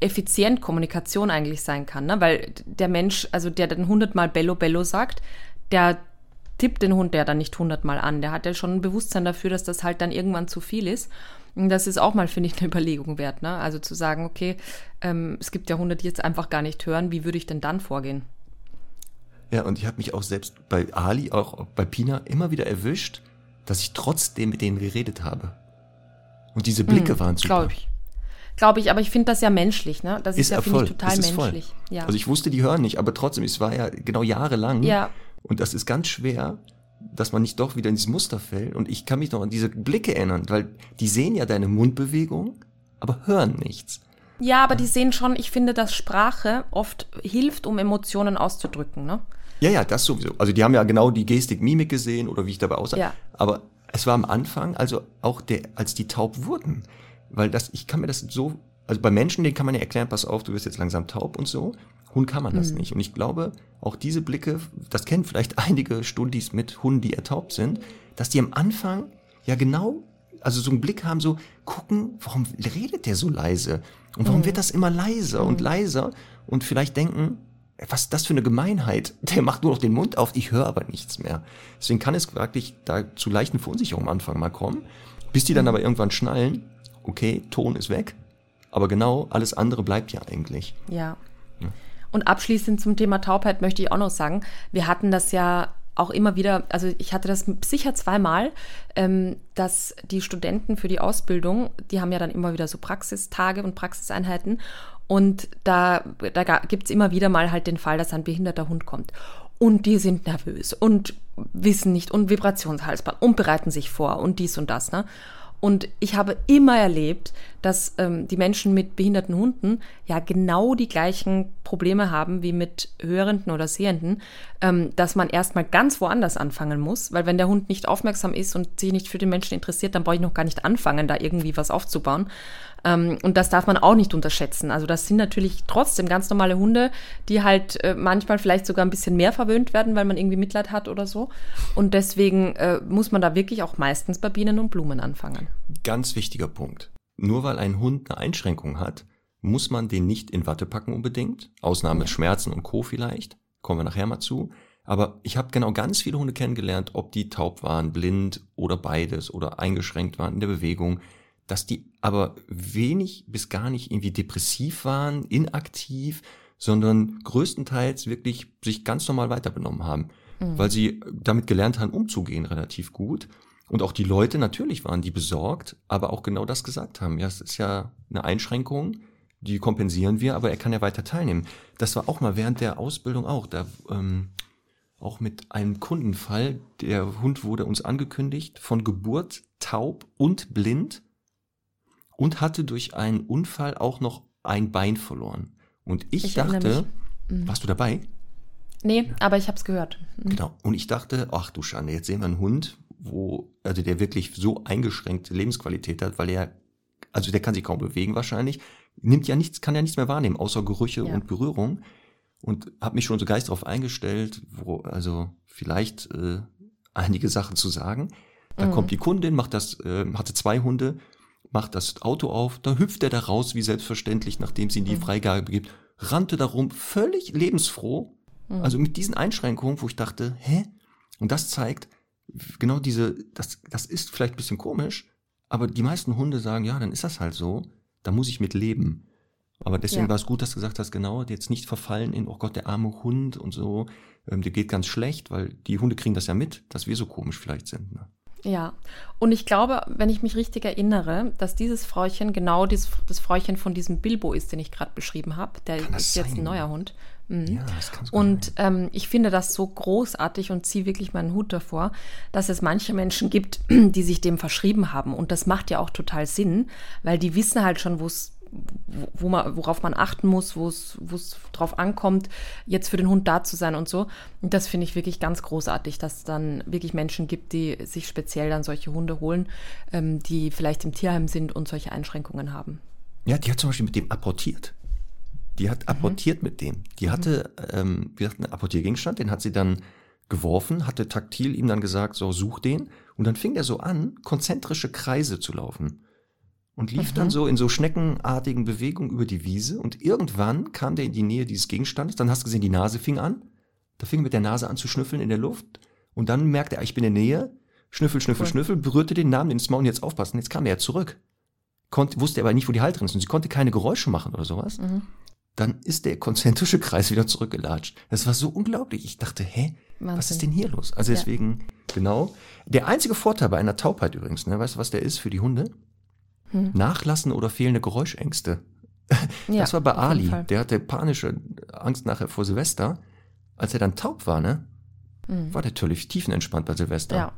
effizient Kommunikation eigentlich sein kann. Ne? Weil der Mensch, also der dann hundertmal Bello Bello sagt, der tippt den Hund ja dann nicht hundertmal an. Der hat ja schon ein Bewusstsein dafür, dass das halt dann irgendwann zu viel ist. Und das ist auch mal, finde ich, eine Überlegung wert. Ne? Also zu sagen, okay, ähm, es gibt ja Hunde, die jetzt einfach gar nicht hören. Wie würde ich denn dann vorgehen? Ja, und ich habe mich auch selbst bei Ali, auch bei Pina, immer wieder erwischt, dass ich trotzdem mit denen geredet habe. Und diese Blicke waren super. Glaube ich. Glaube ich, aber ich finde das ja menschlich, ne? Das ist, Ist ja, finde ich, total ist voll. menschlich. Ja. Also ich wusste, die hören nicht, aber trotzdem, es war ja genau jahrelang. Ja. Und das ist ganz schwer, dass man nicht doch wieder in dieses Muster fällt. Und ich kann mich noch an diese Blicke erinnern, weil die sehen ja deine Mundbewegung, aber hören nichts. ja, aber die sehen schon, ich finde, dass Sprache oft hilft, um Emotionen auszudrücken, ne? Ja, ja, das sowieso. Also die haben ja genau die Gestik, Mimik gesehen oder wie ich dabei aussah. Ja. Aber es war am Anfang, also auch der, als die taub wurden, weil das, ich kann mir das so, also bei Menschen, denen kann man ja erklären, pass auf, du wirst jetzt langsam taub und so. Hund kann man das nicht. Und ich glaube, auch diese Blicke, das kennen vielleicht einige Stundis mit Hunden, die ertaubt sind, dass die am Anfang ja genau, also so einen Blick haben, so gucken, warum redet der so leise? Und warum wird das immer leiser und leiser? Und vielleicht denken, was ist das für eine Gemeinheit? Der macht nur noch den Mund auf, ich höre aber nichts mehr. Deswegen kann es wirklich da zu leichten Verunsicherungen am Anfang mal kommen, bis die dann aber irgendwann schnallen, okay, Ton ist weg, aber genau alles andere bleibt ja eigentlich. Ja. Und abschließend zum Thema Taubheit möchte ich auch noch sagen, wir hatten das ja auch immer wieder, also ich hatte das sicher zweimal, ähm, dass die Studenten für die Ausbildung, die haben ja dann immer wieder so Praxistage und Praxiseinheiten und da, da gibt es immer wieder mal halt den Fall, dass ein behinderter Hund kommt. Und die sind nervös und wissen nicht und Vibrationshalsband und bereiten sich vor und dies und das. Ne? Und ich habe immer erlebt, dass ähm, die Menschen mit behinderten Hunden ja genau die gleichen Probleme haben wie mit Hörenden oder Sehenden, ähm, dass man erstmal ganz woanders anfangen muss, weil wenn der Hund nicht aufmerksam ist und sich nicht für den Menschen interessiert, dann brauche ich noch gar nicht anfangen, da irgendwie was aufzubauen. Ähm, und das darf man auch nicht unterschätzen. Also das sind natürlich trotzdem ganz normale Hunde, die halt äh, manchmal vielleicht sogar ein bisschen mehr verwöhnt werden, weil man irgendwie Mitleid hat oder so. Und deswegen äh, muss man da wirklich auch meistens bei Bienen und Blumen anfangen. Ganz wichtiger Punkt. Nur weil ein Hund eine Einschränkung hat, muss man den nicht in Watte packen unbedingt. Ausnahme Schmerzen und Co. vielleicht. Kommen wir nachher mal zu. Aber ich habe genau ganz viele Hunde kennengelernt, ob die taub waren, blind oder beides oder eingeschränkt waren in der Bewegung, dass die aber wenig bis gar nicht irgendwie depressiv waren, inaktiv, sondern größtenteils wirklich sich ganz normal weiterbenommen haben, weil sie damit gelernt haben, umzugehen relativ gut. Und auch die Leute natürlich waren die besorgt, aber auch genau das gesagt haben. Ja, es ist ja eine Einschränkung, die kompensieren wir, aber er kann ja weiter teilnehmen. Das war auch mal während der Ausbildung auch. Da ähm, auch mit einem Kundenfall. Der Hund wurde uns angekündigt, von Geburt taub und blind und hatte durch einen Unfall auch noch ein Bein verloren. Und ich, Ich dachte, warst du dabei? Nee, aber ich habe es gehört. Genau. Und ich dachte, ach du Schande, jetzt sehen wir einen Hund, wo, also der wirklich so eingeschränkte Lebensqualität hat, weil er, also der kann sich kaum bewegen wahrscheinlich, nimmt ja nichts, kann ja nichts mehr wahrnehmen, außer Gerüche Ja. und Berührung. Und habe mich schon so geist darauf eingestellt, wo, also vielleicht äh, einige Sachen zu sagen. Da kommt die Kundin, macht das, äh, hatte zwei Hunde, macht das Auto auf, da hüpft er da raus, wie selbstverständlich, nachdem sie in die Freigabe gibt, rannte darum, völlig lebensfroh. Also mit diesen Einschränkungen, wo ich dachte, hä? Und das zeigt, genau diese, das, das ist vielleicht ein bisschen komisch, aber die meisten Hunde sagen, ja, dann ist das halt so, da muss ich mit leben. Aber deswegen Ja. war es gut, dass du gesagt hast, genau, jetzt nicht verfallen in, oh Gott, der arme Hund und so, ähm, der geht ganz schlecht, weil die Hunde kriegen das ja mit, dass wir so komisch vielleicht sind. Ne? Ja, und ich glaube, wenn ich mich richtig erinnere, dass dieses Frauchen genau dies, das Frauchen von diesem Bilbo ist, den ich gerade beschrieben habe. Der ist jetzt sein? ein neuer Hund. Mhm. Ja, das kann sogar Und ähm, ich finde das so großartig und ziehe wirklich meinen Hut davor, dass es manche Menschen gibt, die sich dem verschrieben haben. Und das macht ja auch total Sinn, weil die wissen halt schon, wo es wo man, worauf man achten muss, wo es drauf ankommt, jetzt für den Hund da zu sein und so. Und das finde ich wirklich ganz großartig, dass es dann wirklich Menschen gibt, die sich speziell dann solche Hunde holen, ähm, die vielleicht im Tierheim sind und solche Einschränkungen haben. Ja, die hat zum Beispiel mit dem apportiert. Die hat apportiert mhm. mit dem. Die hatte, ähm, wie gesagt, einen Apportiergegenstand, den hat sie dann geworfen, hatte taktil ihm dann gesagt, so such den. Und dann fing er so an, konzentrische Kreise zu laufen. Und lief mhm. dann so in so schneckenartigen Bewegungen über die Wiese. Und irgendwann kam der in die Nähe dieses Gegenstandes. Dann hast du gesehen, die Nase fing an. Da fing mit der Nase an zu schnüffeln in der Luft. Und dann merkte er, ich bin in der Nähe. Schnüffel, schnüffel, cool. schnüffel, berührte den Namen ins Maul und jetzt aufpassen. Jetzt kam er zurück. Konnte, wusste aber nicht, wo die Halterin ist. Und sie konnte keine Geräusche machen oder sowas. Mhm dann ist der konzentrische Kreis wieder zurückgelatscht. Das war so unglaublich. Ich dachte, hä, Wahnsinn. was ist denn hier los? Also deswegen, ja. genau. Der einzige Vorteil bei einer Taubheit übrigens, ne, weißt du, was der ist für die Hunde? Hm. Nachlassen oder fehlende Geräuschängste. Ja, das war bei Ali. Der hatte panische Angst nachher vor Silvester. Als er dann taub war, ne, hm. war der natürlich tiefenentspannt bei Silvester. Ja.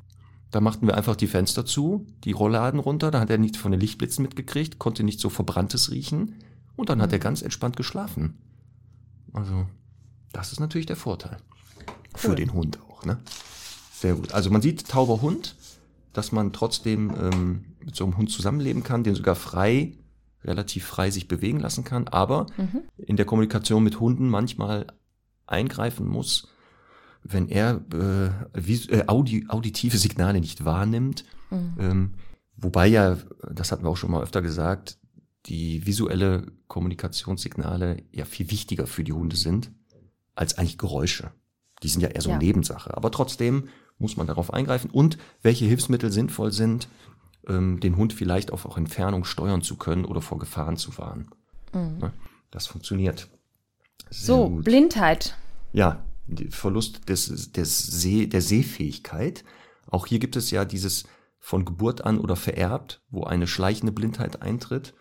Da machten wir einfach die Fenster zu, die Rollladen runter, da hat er nicht von den Lichtblitzen mitgekriegt, konnte nicht so Verbranntes riechen. Und dann hat er ganz entspannt geschlafen. Also, das ist natürlich der Vorteil. Für cool. den Hund auch, ne? Sehr gut. Also man sieht tauber Hund, dass man trotzdem ähm, mit so einem Hund zusammenleben kann, den sogar frei, relativ frei sich bewegen lassen kann, aber mhm. in der Kommunikation mit Hunden manchmal eingreifen muss, wenn er äh, äh, audi auditive Signale nicht wahrnimmt. Mhm. Ähm, wobei ja, das hatten wir auch schon mal öfter gesagt, die visuelle Kommunikationssignale ja viel wichtiger für die Hunde sind als eigentlich Geräusche. Die sind ja eher so ja. Nebensache. Aber trotzdem muss man darauf eingreifen und welche Hilfsmittel sinnvoll sind, ähm, den Hund vielleicht auf auch Entfernung steuern zu können oder vor Gefahren zu warnen. Mhm. Ne? Das funktioniert. Sehr so, gut. Blindheit. Ja, Verlust des, des Seh, der Sehfähigkeit. Auch hier gibt es ja dieses von Geburt an oder vererbt, wo eine schleichende Blindheit eintritt.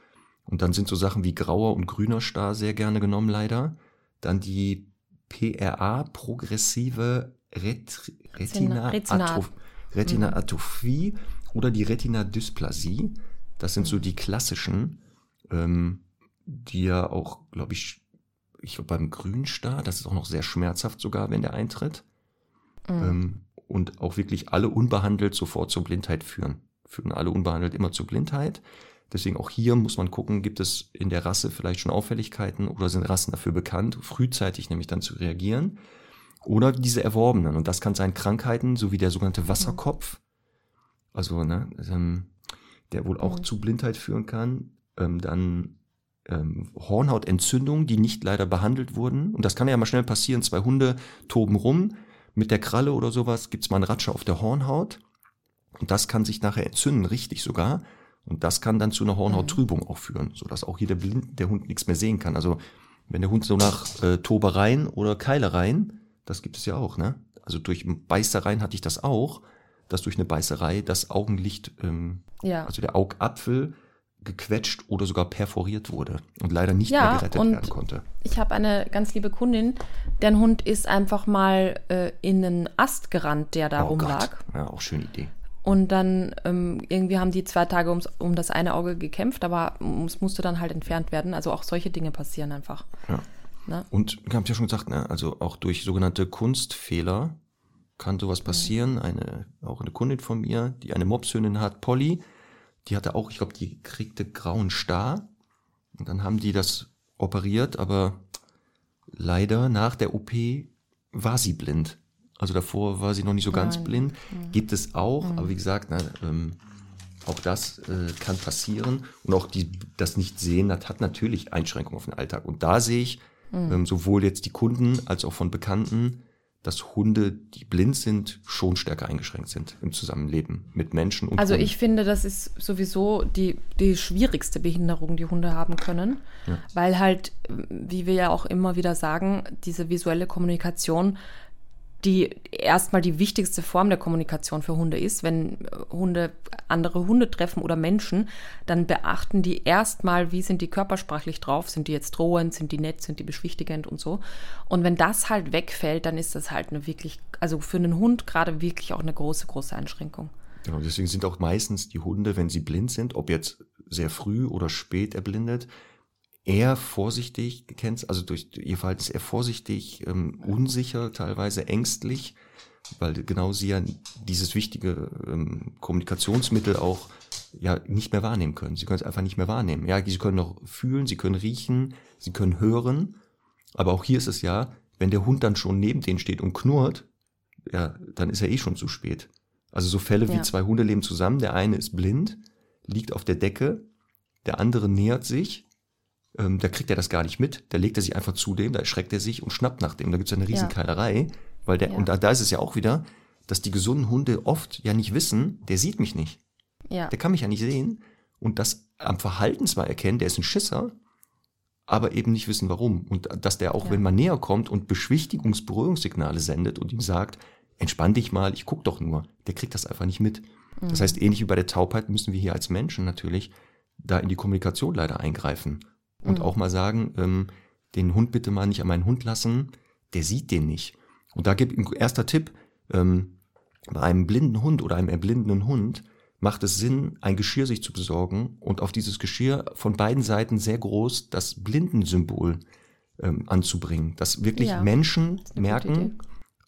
Und dann sind so Sachen wie grauer und grüner Star sehr gerne genommen, leider. Dann die PRA, progressive Ret Retina-Atrophie Retina mhm. oder die Retina-Dysplasie. Das sind so die klassischen, ähm, die ja auch, glaube ich, ich glaube beim Grünstar, das ist auch noch sehr schmerzhaft sogar, wenn der eintritt. Mhm. Ähm, und auch wirklich alle unbehandelt sofort zur Blindheit führen. Führen alle unbehandelt immer zur Blindheit. Deswegen auch hier muss man gucken, gibt es in der Rasse vielleicht schon Auffälligkeiten oder sind Rassen dafür bekannt, frühzeitig nämlich dann zu reagieren. Oder diese erworbenen. Und das kann sein Krankheiten, so wie der sogenannte Wasserkopf. Also, ne, ähm, der wohl auch mhm. zu Blindheit führen kann. Ähm, dann ähm, Hornhautentzündungen, die nicht leider behandelt wurden. Und das kann ja mal schnell passieren. Zwei Hunde toben rum. Mit der Kralle oder sowas gibt's mal einen Ratscher auf der Hornhaut. Und das kann sich nachher entzünden, richtig sogar. Und das kann dann zu einer Hornhauttrübung mhm. auch führen, sodass auch hier der, Blind, der Hund nichts mehr sehen kann. Also wenn der Hund so nach äh, Tobereien oder Keilereien, das gibt es ja auch, ne? Also durch Beißereien hatte ich das auch, dass durch eine Beißerei das Augenlicht, ähm, ja. also der Augapfel gequetscht oder sogar perforiert wurde und leider nicht ja, mehr gerettet werden konnte. Ich habe eine ganz liebe Kundin, deren Hund ist einfach mal äh, in einen Ast gerannt, der da oh rumlag. Gott. Ja, auch schöne Idee. Und dann ähm, irgendwie haben die zwei Tage ums, um das eine Auge gekämpft, aber es musste dann halt entfernt werden. Also auch solche Dinge passieren einfach. Ja. Ne? Und wir haben es ja schon gesagt, ne? also auch durch sogenannte Kunstfehler kann sowas passieren. Eine, auch eine Kundin von mir, die eine Mopshündin hat, Polly, die hatte auch, ich glaube, die kriegte grauen Star. Und dann haben die das operiert, aber leider nach der OP war sie blind. Also davor war sie noch nicht so ganz Nein. blind. Mhm. Gibt es auch, mhm. aber wie gesagt, na, ähm, auch das äh, kann passieren. Und auch die, das Nicht-Sehen hat, hat natürlich Einschränkungen auf den Alltag. Und da sehe ich mhm. ähm, sowohl jetzt die Kunden als auch von Bekannten, dass Hunde, die blind sind, schon stärker eingeschränkt sind im Zusammenleben mit Menschen und Also Hunden. ich finde, das ist sowieso die, die schwierigste Behinderung, die Hunde haben können, ja. weil halt, wie wir ja auch immer wieder sagen, diese visuelle Kommunikation die erstmal die wichtigste Form der Kommunikation für Hunde ist. Wenn Hunde andere Hunde treffen oder Menschen, dann beachten die erstmal, wie sind die körpersprachlich drauf, sind die jetzt drohend, sind die nett, sind die beschwichtigend und so. Und wenn das halt wegfällt, dann ist das halt eine wirklich, also für einen Hund gerade wirklich auch eine große, große Einschränkung. Genau, deswegen sind auch meistens die Hunde, wenn sie blind sind, ob jetzt sehr früh oder spät erblindet, eher vorsichtig, kennst, also durch ihr Verhalten ist eher vorsichtig, ähm, unsicher, teilweise ängstlich, weil genau sie ja dieses wichtige ähm, Kommunikationsmittel auch ja nicht mehr wahrnehmen können. Sie können es einfach nicht mehr wahrnehmen. Ja, sie können noch fühlen, sie können riechen, sie können hören, aber auch hier ist es ja, wenn der Hund dann schon neben denen steht und knurrt, ja, dann ist er eh schon zu spät. Also so Fälle ja. wie zwei Hunde leben zusammen, der eine ist blind, liegt auf der Decke, der andere nähert sich, ähm, da kriegt er das gar nicht mit, da legt er sich einfach zu dem, da erschreckt er sich und schnappt nach dem. Da gibt es eine Riesenkeilerei, ja. weil der, ja. und da, da ist es ja auch wieder, dass die gesunden Hunde oft ja nicht wissen, der sieht mich nicht. Ja. Der kann mich ja nicht sehen und das am Verhalten zwar erkennen, der ist ein Schisser, aber eben nicht wissen warum. Und dass der auch, ja. wenn man näher kommt und Beschwichtigungsberührungssignale sendet und ihm sagt, entspann dich mal, ich guck doch nur, der kriegt das einfach nicht mit. Mhm. Das heißt, ähnlich wie bei der Taubheit müssen wir hier als Menschen natürlich da in die Kommunikation leider eingreifen und mhm. auch mal sagen, ähm, den Hund bitte mal nicht an meinen Hund lassen, der sieht den nicht. Und da gibt ein erster Tipp, ähm, bei einem blinden Hund oder einem erblindenden Hund macht es Sinn, ein Geschirr sich zu besorgen und auf dieses Geschirr von beiden Seiten sehr groß das Blindensymbol ähm, anzubringen, dass wirklich ja, Menschen das merken,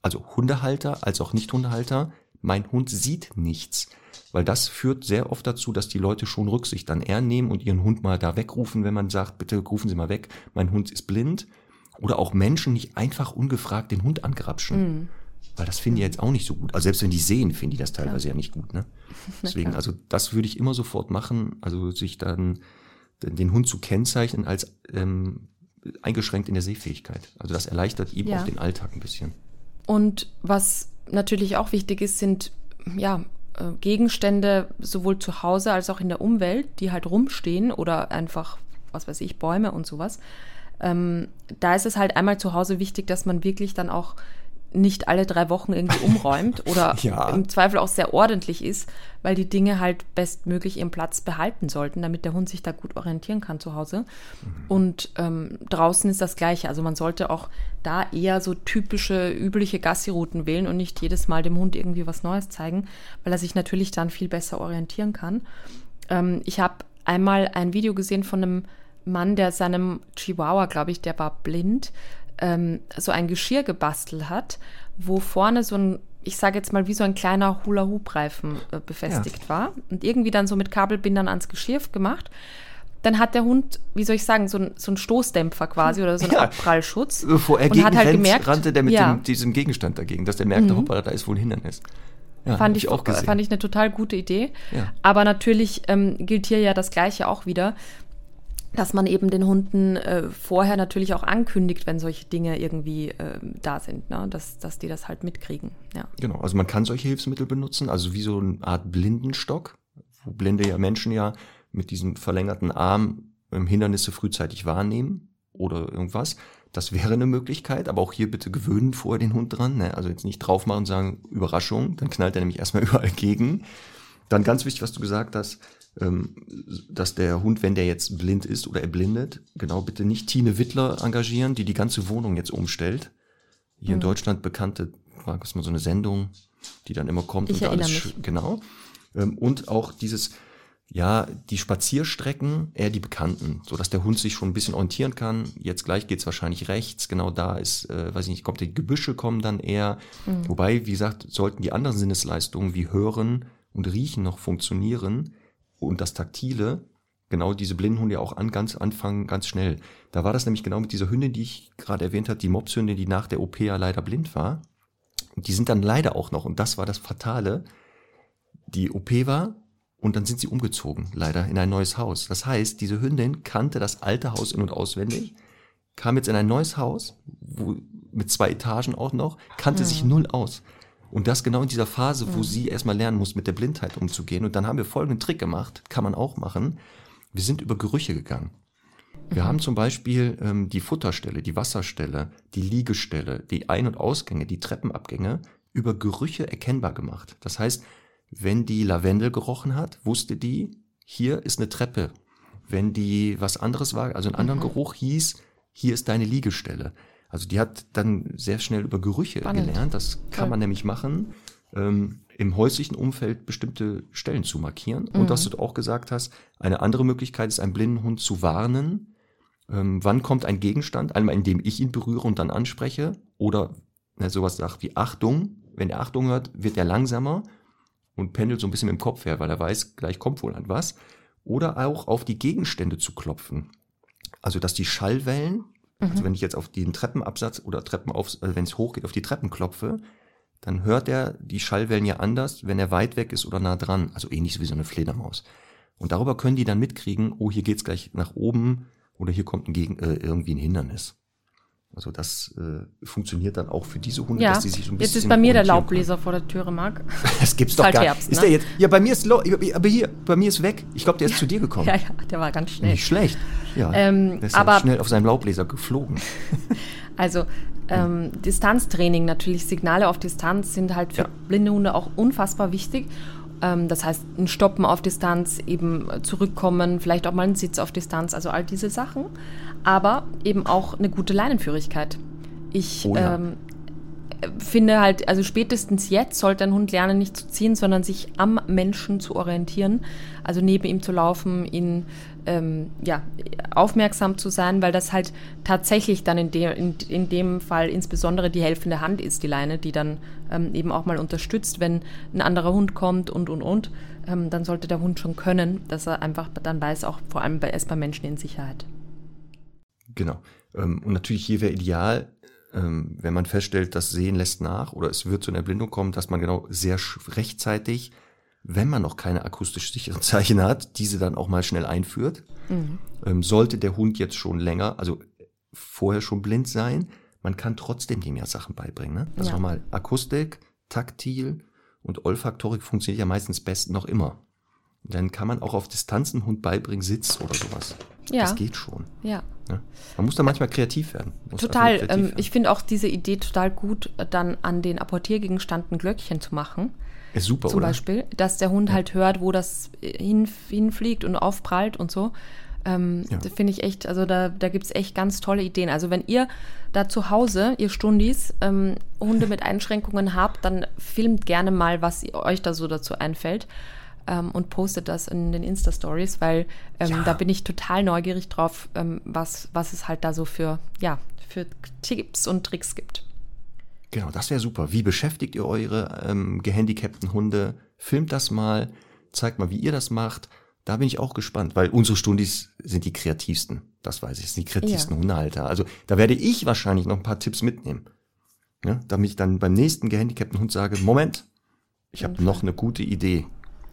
also Hundehalter als auch Nicht-Hundehalter, mein Hund sieht nichts. Weil das führt sehr oft dazu, dass die Leute schon Rücksicht dann eher nehmen und ihren Hund mal da wegrufen, wenn man sagt, bitte rufen Sie mal weg, mein Hund ist blind. Oder auch Menschen nicht einfach ungefragt den Hund angrapschen. Mhm. Weil das finden die jetzt auch nicht so gut. Also selbst wenn die sehen, finden die das teilweise Klar. ja nicht gut. Ne? Deswegen, also das würde ich immer sofort machen. Also sich dann den Hund zu kennzeichnen als ähm, eingeschränkt in der Sehfähigkeit. Also das erleichtert ihm ja. auch den Alltag ein bisschen. Und was natürlich auch wichtig ist, sind ja äh, Gegenstände sowohl zu Hause als auch in der Umwelt, die halt rumstehen oder einfach, was weiß ich, Bäume und sowas. Ähm, da ist es halt einmal zu Hause wichtig, dass man wirklich dann auch nicht alle drei Wochen irgendwie umräumt oder ja. im Zweifel auch sehr ordentlich ist, weil die Dinge halt bestmöglich ihren Platz behalten sollten, damit der Hund sich da gut orientieren kann zu Hause. Mhm. Und ähm, draußen ist das Gleiche. Also man sollte auch da eher so typische, übliche Gassi-Routen wählen und nicht jedes Mal dem Hund irgendwie was Neues zeigen, weil er sich natürlich dann viel besser orientieren kann. Ähm, ich habe einmal ein Video gesehen von einem Mann, der seinem Chihuahua, glaube ich, der war blind, ähm, so ein Geschirr gebastelt hat, wo vorne so ein, ich sage jetzt mal, wie so ein kleiner Hula-Hoop-Reifen äh, befestigt ja. war und irgendwie dann so mit Kabelbindern ans Geschirr gemacht. Dann hat der Hund, wie soll ich sagen, so ein, so ein Stoßdämpfer quasi oder so ein ja. Abprallschutz. Bevor er und hat halt rennt, gemerkt, rannte der mit ja. dem, diesem Gegenstand dagegen, dass der merkte, mhm. hoppala, da ist wohl ein Hindernis. Ja, fand, ich, auch gesehen. fand ich eine total gute Idee. Ja. Aber natürlich ähm, gilt hier ja das Gleiche auch wieder dass man eben den Hunden äh, vorher natürlich auch ankündigt, wenn solche Dinge irgendwie äh, da sind, ne? dass, dass die das halt mitkriegen. Ja. Genau, also man kann solche Hilfsmittel benutzen, also wie so eine Art Blindenstock, wo blinde ja Menschen ja mit diesem verlängerten Arm Hindernisse frühzeitig wahrnehmen oder irgendwas. Das wäre eine Möglichkeit, aber auch hier bitte gewöhnen vorher den Hund dran. Ne? Also jetzt nicht drauf machen und sagen, Überraschung, dann knallt er nämlich erstmal überall gegen. Dann ganz wichtig, was du gesagt hast, dass der Hund, wenn der jetzt blind ist oder erblindet, genau bitte nicht Tine Wittler engagieren, die die ganze Wohnung jetzt umstellt. Hier mhm. in Deutschland bekannte, war das mal so eine Sendung, die dann immer kommt ich und alles mich. genau. Ähm, und auch dieses, ja, die Spazierstrecken, eher die bekannten, so dass der Hund sich schon ein bisschen orientieren kann. Jetzt gleich geht's wahrscheinlich rechts, genau da ist, äh, weiß ich nicht, kommt die Gebüsche kommen dann eher. Mhm. Wobei, wie gesagt, sollten die anderen Sinnesleistungen wie Hören und Riechen noch funktionieren, und das Taktile, genau diese Blindenhunde ja auch an, ganz anfangen, ganz schnell. Da war das nämlich genau mit dieser Hündin, die ich gerade erwähnt habe, die Mopshündin, die nach der OP ja leider blind war. Und die sind dann leider auch noch, und das war das Fatale, die OP war und dann sind sie umgezogen, leider, in ein neues Haus. Das heißt, diese Hündin kannte das alte Haus in- und auswendig, kam jetzt in ein neues Haus, wo, mit zwei Etagen auch noch, kannte mhm. sich null aus. Und das genau in dieser Phase, wo mhm. sie erstmal lernen muss, mit der Blindheit umzugehen. Und dann haben wir folgenden Trick gemacht, kann man auch machen. Wir sind über Gerüche gegangen. Wir mhm. haben zum Beispiel ähm, die Futterstelle, die Wasserstelle, die Liegestelle, die Ein- und Ausgänge, die Treppenabgänge über Gerüche erkennbar gemacht. Das heißt, wenn die Lavendel gerochen hat, wusste die, hier ist eine Treppe. Wenn die was anderes war, also einen anderen mhm. Geruch hieß, hier ist deine Liegestelle. Also die hat dann sehr schnell über Gerüche Spannend. gelernt. Das kann Toll. man nämlich machen, ähm, im häuslichen Umfeld bestimmte Stellen zu markieren. Mhm. Und was du auch gesagt hast, eine andere Möglichkeit ist, einen blinden Hund zu warnen Ähm, wann kommt ein Gegenstand? Einmal, indem ich ihn berühre und dann anspreche. Oder ne, sowas sagt wie Achtung. Wenn er Achtung hört, wird er langsamer und pendelt so ein bisschen mit dem Kopf her, weil er weiß, gleich kommt wohl etwas. Oder auch auf die Gegenstände zu klopfen. Also, dass die Schallwellen, mhm. also wenn ich jetzt auf den Treppenabsatz oder Treppenauf, also wenn es hochgeht, auf die Treppen klopfe, dann hört er die Schallwellen ja anders, wenn er weit weg ist oder nah dran. Also ähnlich wie so eine Fledermaus. Und darüber können die dann mitkriegen, oh, hier geht's gleich nach oben oder hier kommt ein Gegen, äh, irgendwie ein Hindernis. Also das äh, funktioniert dann auch für diese Hunde, ja. dass die sich so ein bisschen. Jetzt ist bei mir der Laubbläser können. vor der Türe, Marc. das gibt's doch gar nicht. Ist ne? der jetzt? Ja, bei mir ist aber hier, bei mir ist weg. Ich glaube, der ist ja. zu dir gekommen. Ja, ja, der war ganz schnell. Nicht schlecht. Ja, ähm, der ist aber, schnell auf seinem Laubbläser geflogen. also ähm, Distanztraining natürlich, Signale auf Distanz sind halt für ja. blinde Hunde auch unfassbar wichtig. Ähm, das heißt, ein Stoppen auf Distanz, eben zurückkommen, vielleicht auch mal ein Sitz auf Distanz, also all diese Sachen. Aber eben auch eine gute Leinenführigkeit. Ich oh ja. ähm, finde halt, also spätestens jetzt sollte ein Hund lernen, nicht zu ziehen, sondern sich am Menschen zu orientieren. Also neben ihm zu laufen, ihn ähm, ja, aufmerksam zu sein, weil das halt tatsächlich dann in, de in, in, dem Fall insbesondere die helfende Hand ist, die Leine, die dann ähm, eben auch mal unterstützt, wenn ein anderer Hund kommt und und und. Ähm, dann sollte der Hund schon können, dass er einfach dann weiß, auch vor allem bei, ist bei Menschen in Sicherheit. Genau. Ähm, und natürlich hier wäre ideal, wenn man feststellt, das Sehen lässt nach oder es wird zu einer Erblindung kommen, dass man genau sehr rechtzeitig, wenn man noch keine akustisch sicheren Zeichen hat, diese dann auch mal schnell einführt. Mhm. Ähm, sollte der Hund jetzt schon länger, also vorher schon blind sein, man kann trotzdem dem ja Sachen beibringen. Ne? Also ja. nochmal Akustik, Taktil und Olfaktorik funktioniert ja meistens best noch immer. Dann kann man auch auf Distanz einen Hund beibringen, Sitz oder sowas. Ja. Das geht schon. Ja. ja. Man muss da manchmal kreativ werden. Total. Kreativ ähm, werden. Ich finde auch diese Idee total gut, dann an den Apportiergegenständen Glöckchen zu machen. Ist super, Zum oder? Beispiel, dass der Hund ja. halt hört, wo das hin, hinfliegt und aufprallt und so. Ähm, ja. Finde ich echt, also da, da gibt es echt ganz tolle Ideen. Also wenn ihr da zu Hause, ihr Stundis, ähm, Hunde mit Einschränkungen habt, dann filmt gerne mal, was euch da so dazu einfällt ähm, und postet das in den Insta-Stories, weil ähm, ja. da bin ich total neugierig drauf, ähm, was, was es halt da so für, ja, für Tipps und Tricks gibt. Genau, das wäre super. Wie beschäftigt ihr eure ähm, gehandicapten Hunde? Filmt das mal, zeigt mal, wie ihr das macht. Da bin ich auch gespannt, weil unsere Stundis sind die kreativsten. Das weiß ich, sind die kreativsten ja. Hundehalter. Also da werde ich wahrscheinlich noch ein paar Tipps mitnehmen. Ja, damit ich dann beim nächsten gehandicapten Hund sage, Moment, ich habe noch eine gute Idee.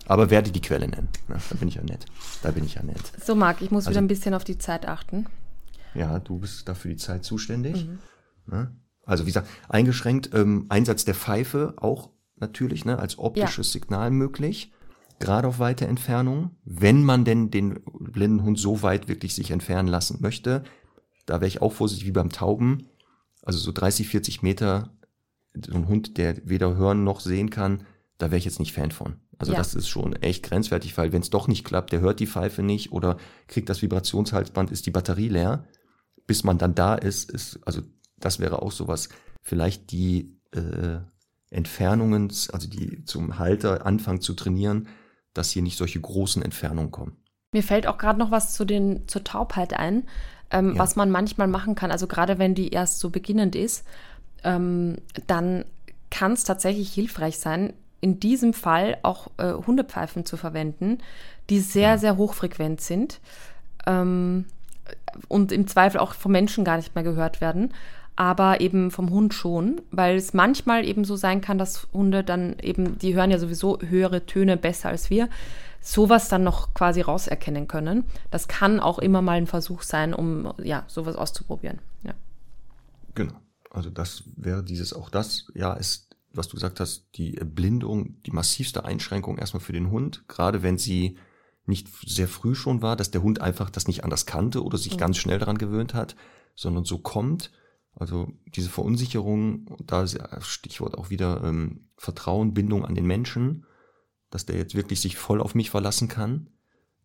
Aber werde die Quelle nennen. Ja, da bin ich ja nett. Da bin ich ja nett. So, Marc, ich muss also, wieder ein bisschen auf die Zeit achten. Ja, du bist dafür die Zeit zuständig. Mhm. Ja, also wie gesagt, eingeschränkt ähm, Einsatz der Pfeife auch natürlich ne, als optisches ja. Signal möglich. Gerade auf weite Entfernung. Wenn man denn den blinden Hund so weit wirklich sich entfernen lassen möchte, da wäre ich auch vorsichtig wie beim Tauben. Also so 30, 40 Meter, so ein Hund, der weder hören noch sehen kann, da wäre ich jetzt nicht Fan von. Also ja. das ist schon echt grenzwertig, weil wenn es doch nicht klappt, der hört die Pfeife nicht oder kriegt das Vibrationshalsband, ist die Batterie leer. Bis man dann da ist, ist, also das wäre auch sowas, vielleicht die äh, Entfernungen, also die zum Halter anfangen zu trainieren, dass hier nicht solche großen Entfernungen kommen. Mir fällt auch gerade noch was zu den, zur Taubheit ein, ähm, ja. was man manchmal machen kann. Also gerade wenn die erst so beginnend ist, ähm, dann kann es tatsächlich hilfreich sein, in diesem Fall auch äh, Hundepfeifen zu verwenden, die sehr, ja. sehr hochfrequent sind ähm, und im Zweifel auch vom Menschen gar nicht mehr gehört werden, aber eben vom Hund schon, weil es manchmal eben so sein kann, dass Hunde dann eben, die hören ja sowieso höhere Töne besser als wir, sowas dann noch quasi rauserkennen können. Das kann auch immer mal ein Versuch sein, um ja sowas auszuprobieren. Ja. Genau. Also das wäre dieses auch das, ja, ist was du gesagt hast, die Blindung, die massivste Einschränkung erstmal für den Hund, gerade wenn sie nicht sehr früh schon war, dass der Hund einfach das nicht anders kannte oder sich mhm. ganz schnell daran gewöhnt hat, sondern so kommt. Also diese Verunsicherung, da ist Stichwort auch wieder ähm, Vertrauen, Bindung an den Menschen, dass der jetzt wirklich sich voll auf mich verlassen kann,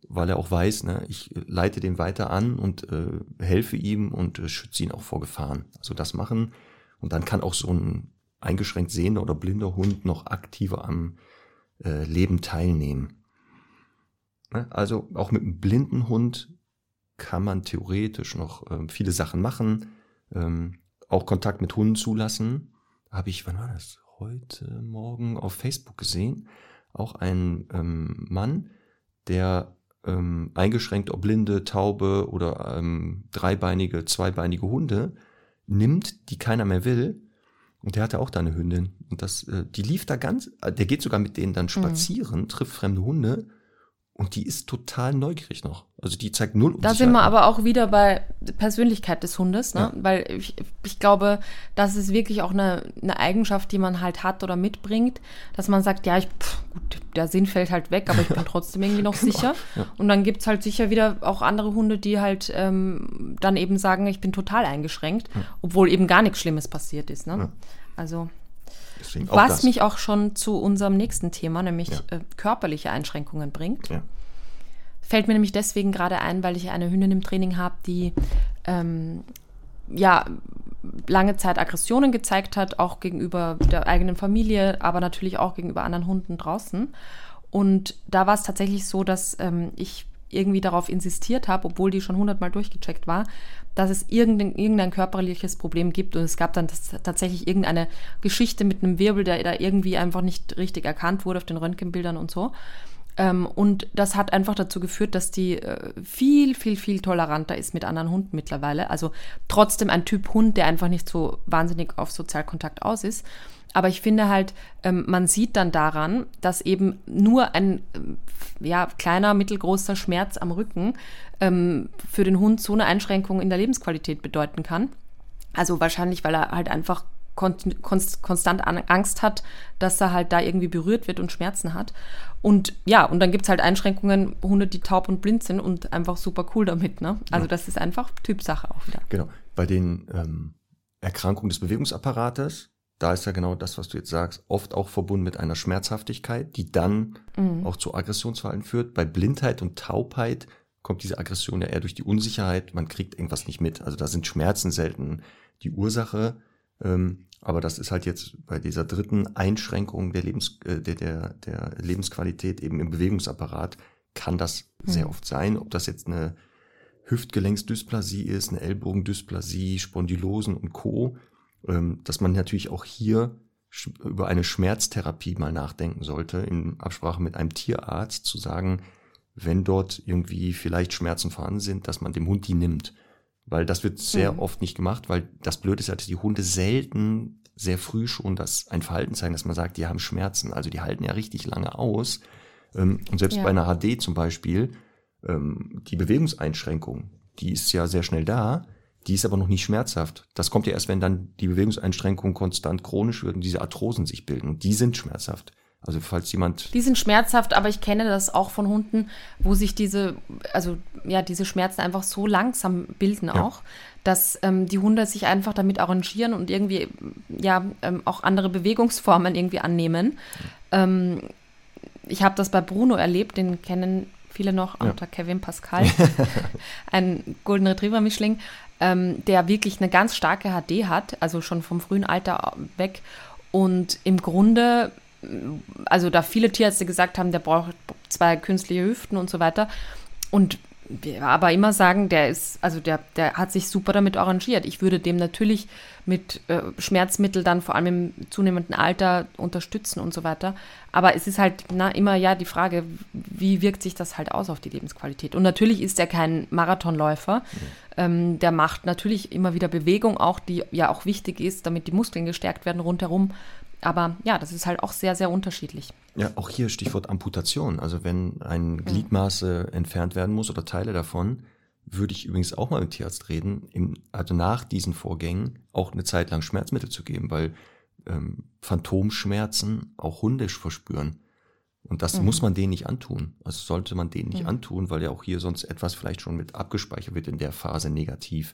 weil er auch weiß, ne, ich leite den weiter an und äh, helfe ihm und äh, schütze ihn auch vor Gefahren. Also das machen. Und dann kann auch so ein eingeschränkt sehender oder blinder Hund noch aktiver am äh, Leben teilnehmen. Ne? Also auch mit einem blinden Hund kann man theoretisch noch ähm, viele Sachen machen, ähm, auch Kontakt mit Hunden zulassen. Habe ich, wann war das? Heute Morgen auf Facebook gesehen. Auch ein ähm, Mann, der ähm, eingeschränkt, ob blinde, taube oder ähm, dreibeinige, zweibeinige Hunde nimmt, die keiner mehr will. Und der hatte auch da eine Hündin. Und das, äh, die lief da ganz, äh, der geht sogar mit denen dann spazieren, mhm. trifft fremde Hunde und die ist total neugierig noch. Also die zeigt null Da sind wir aber auch wieder bei Persönlichkeit des Hundes, ne? Ja. Weil ich, ich glaube, das ist wirklich auch eine, eine Eigenschaft, die man halt hat oder mitbringt, dass man sagt, ja, ich, pff, gut, der Sinn fällt halt weg, aber ich bin trotzdem irgendwie noch genau. sicher. Ja. Und dann gibt's halt sicher wieder auch andere Hunde, die halt ähm, dann eben sagen, ich bin total eingeschränkt, ja. obwohl eben gar nichts Schlimmes passiert ist. Ne? Also Was das. mich auch schon zu unserem nächsten Thema, nämlich äh, körperliche Einschränkungen bringt. Ja. Fällt mir nämlich deswegen gerade ein, weil ich eine Hündin im Training habe, die ähm, ja lange Zeit Aggressionen gezeigt hat, auch gegenüber der eigenen Familie, aber natürlich auch gegenüber anderen Hunden draußen. Und da war es tatsächlich so, dass ähm, ich irgendwie darauf insistiert habe, obwohl die schon hundertmal durchgecheckt war, dass es irgendein, irgendein körperliches Problem gibt. Und es gab dann tatsächlich irgendeine Geschichte mit einem Wirbel, der da irgendwie einfach nicht richtig erkannt wurde auf den Röntgenbildern und so. Ähm, und das hat einfach dazu geführt, dass die äh, viel, viel, viel toleranter ist mit anderen Hunden mittlerweile. Also trotzdem ein Typ Hund, der einfach nicht so wahnsinnig auf Sozialkontakt aus ist. Aber ich finde halt, ähm, man sieht dann daran, dass eben nur ein äh, ja, kleiner, mittelgroßer Schmerz am Rücken ähm, für den Hund so eine Einschränkung in der Lebensqualität bedeuten kann. Also wahrscheinlich, weil er halt einfach konst, konst, konstant Angst hat, dass er halt da irgendwie berührt wird und Schmerzen hat. Und ja, und dann gibt es halt Einschränkungen, Hunde, die taub und blind sind und einfach super cool damit. Ne? Also ja. das ist einfach Typsache auch wieder. Genau. Bei den ähm, Erkrankungen des Bewegungsapparates, da ist ja genau das, was du jetzt sagst, oft auch verbunden mit einer Schmerzhaftigkeit, die dann mhm. auch zu Aggressionsverhalten führt. Bei Blindheit und Taubheit kommt diese Aggression ja eher durch die Unsicherheit, man kriegt irgendwas nicht mit. Also da sind Schmerzen selten die Ursache. Ähm, aber das ist halt jetzt bei dieser dritten Einschränkung der, Lebens, äh, der, der, der Lebensqualität eben im Bewegungsapparat kann das mhm. sehr oft sein. Ob das jetzt eine Hüftgelenksdysplasie ist, eine Ellbogendysplasie, Spondylosen und Co., ähm, dass man natürlich auch hier über eine Schmerztherapie mal nachdenken sollte, in Absprache mit einem Tierarzt zu sagen, wenn dort irgendwie vielleicht Schmerzen vorhanden sind, dass man dem Hund die nimmt. Weil das wird sehr mhm. oft nicht gemacht, weil das Blöde ist ja, dass die Hunde selten sehr früh schon das ein Verhalten zeigen, dass man sagt, die haben Schmerzen. Also die halten ja richtig lange aus. Ähm, und selbst ja. bei einer HD zum Beispiel, ähm, die Bewegungseinschränkung, die ist ja sehr schnell da, die ist aber noch nicht schmerzhaft. Das kommt ja erst, wenn dann die Bewegungseinschränkung konstant chronisch wird und diese Arthrosen sich bilden. Und die sind schmerzhaft. Also falls jemand. Die sind schmerzhaft, aber ich kenne das auch von Hunden, wo sich diese, also ja, diese Schmerzen einfach so langsam bilden ja. auch, dass ähm, die Hunde sich einfach damit arrangieren und irgendwie ja ähm, auch andere Bewegungsformen irgendwie annehmen. Ja. Ähm, ich habe das bei Bruno erlebt, den kennen viele noch ja. unter Kevin Pascal, ein Golden Retriever Mischling, ähm, der wirklich eine ganz starke HD hat, also schon vom frühen Alter weg und im Grunde also da viele Tierärzte gesagt haben, der braucht zwei künstliche Hüften und so weiter. Und wir aber immer sagen, der ist, also der, der hat sich super damit arrangiert. Ich würde dem natürlich mit äh, Schmerzmittel dann vor allem im zunehmenden Alter unterstützen und so weiter. Aber es ist halt na, immer ja die Frage, wie wirkt sich das halt aus auf die Lebensqualität? Und natürlich ist er kein Marathonläufer. Mhm. Ähm, der macht natürlich immer wieder Bewegung, auch die ja auch wichtig ist, damit die Muskeln gestärkt werden rundherum. Aber ja, das ist halt auch sehr, sehr unterschiedlich. Ja, auch hier Stichwort Amputation. Also wenn ein Gliedmaße entfernt werden muss oder Teile davon, würde ich übrigens auch mal mit Tierarzt reden, im, also nach diesen Vorgängen auch eine Zeit lang Schmerzmittel zu geben, weil ähm, Phantomschmerzen auch hundisch verspüren. Und das mhm. muss man denen nicht antun. Also sollte man denen nicht mhm. antun, weil ja auch hier sonst etwas vielleicht schon mit abgespeichert wird in der Phase negativ.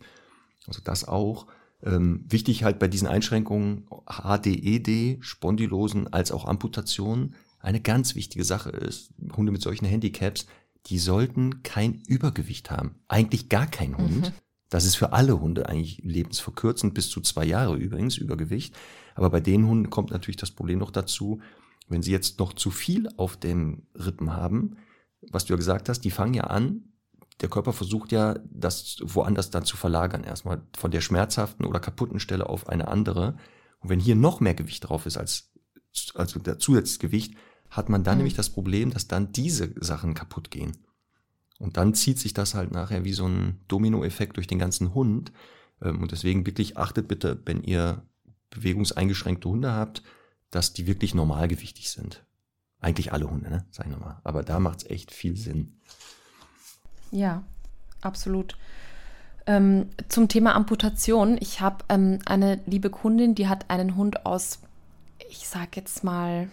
Also das auch. Ähm, wichtig halt bei diesen Einschränkungen HDED, e Spondylosen als auch Amputationen, eine ganz wichtige Sache ist, Hunde mit solchen Handicaps, die sollten kein Übergewicht haben. Eigentlich gar kein Hund. Mhm. Das ist für alle Hunde eigentlich lebensverkürzend, bis zu zwei Jahre übrigens, Übergewicht. Aber bei den Hunden kommt natürlich das Problem noch dazu, wenn sie jetzt noch zu viel auf dem Rippen haben, was du ja gesagt hast, die fangen ja an, der Körper versucht ja, das woanders dann zu verlagern. Erstmal von der schmerzhaften oder kaputten Stelle auf eine andere. Und wenn hier noch mehr Gewicht drauf ist als, also der Zusatzgewicht, hat man dann mhm. nämlich das Problem, dass dann diese Sachen kaputt gehen. Und dann zieht sich das halt nachher wie so ein Dominoeffekt durch den ganzen Hund. Ähm, und deswegen wirklich achtet bitte, wenn ihr bewegungseingeschränkte Hunde habt, dass die wirklich normalgewichtig sind. Eigentlich alle Hunde, ne? Sag ich nochmal. Aber da macht es echt viel Sinn. Ja, absolut. Ähm, zum Thema Amputation. Ich habe ähm, eine liebe Kundin, die hat einen Hund aus, ich sag jetzt mal,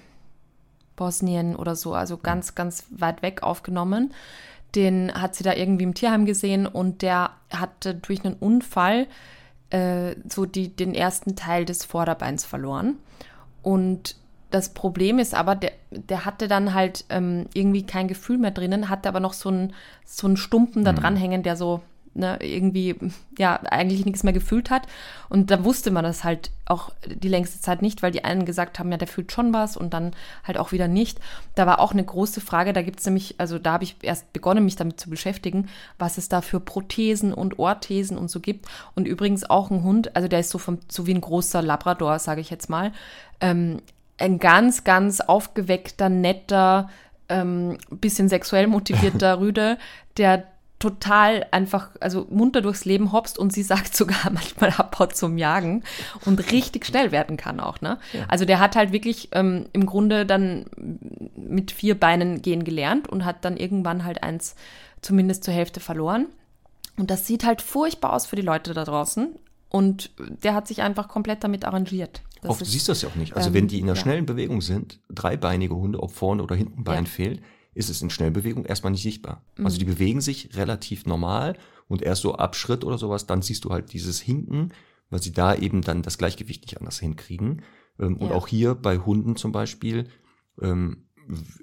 Bosnien oder so, also ganz, ganz weit weg aufgenommen. Den hat sie da irgendwie im Tierheim gesehen und der hatte durch einen Unfall äh, so die, den ersten Teil des Vorderbeins verloren. Und das Problem ist aber, der, der hatte dann halt ähm, irgendwie kein Gefühl mehr drinnen, hatte aber noch so einen so einen Stumpen da mhm. dranhängen, der so ne, irgendwie ja eigentlich nichts mehr gefühlt hat. Und da wusste man das halt auch die längste Zeit nicht, weil die einen gesagt haben, ja, der fühlt schon was und dann halt auch wieder nicht. Da war auch eine große Frage, da gibt es nämlich, also da habe ich erst begonnen, mich damit zu beschäftigen, was es da für Prothesen und Orthesen und so gibt. Und übrigens auch ein Hund, also der ist so, vom, so wie ein großer Labrador, sage ich jetzt mal. Ähm, ein ganz, ganz aufgeweckter, netter, ähm, bisschen sexuell motivierter Rüde, der total einfach, also munter durchs Leben hopst und sie sagt sogar manchmal abhaut zum Jagen und richtig schnell werden kann auch, ne? Ja. Also der hat halt wirklich ähm, im Grunde dann mit vier Beinen gehen gelernt und hat dann irgendwann halt eins zumindest zur Hälfte verloren. Und das sieht halt furchtbar aus für die Leute da draußen. Und der hat sich einfach komplett damit arrangiert. Oft ist, siehst du das ja auch nicht. Also ähm, wenn die in einer ja. schnellen Bewegung sind, dreibeinige Hunde, ob vorne oder hinten Bein ja. fehlt, ist es in Schnellbewegung erstmal nicht sichtbar. Mhm. Also die bewegen sich relativ normal und erst so ab Schritt oder sowas, dann siehst du halt dieses Hinken, weil sie da eben dann das Gleichgewicht nicht anders hinkriegen. Ähm, ja. Und auch hier bei Hunden zum Beispiel ähm,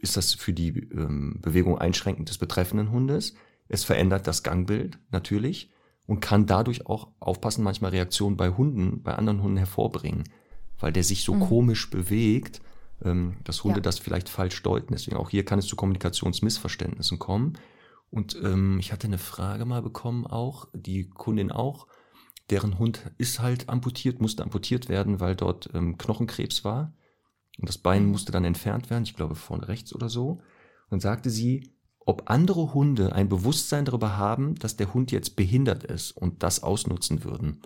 ist das für die ähm, Bewegung einschränkend des betreffenden Hundes. Es verändert das Gangbild natürlich und kann dadurch auch aufpassen, manchmal Reaktionen bei Hunden, bei anderen Hunden hervorbringen, weil der sich so mhm. komisch bewegt, ähm, dass Hunde ja. das vielleicht falsch deuten. Deswegen auch hier kann es zu Kommunikationsmissverständnissen kommen. Und ähm, ich hatte eine Frage mal bekommen auch, die Kundin auch, deren Hund ist halt amputiert, musste amputiert werden, weil dort ähm, Knochenkrebs war. Und das Bein mhm. musste dann entfernt werden, ich glaube vorne rechts oder so. Und sagte sie, ob andere Hunde ein Bewusstsein darüber haben, dass der Hund jetzt behindert ist und das ausnutzen würden.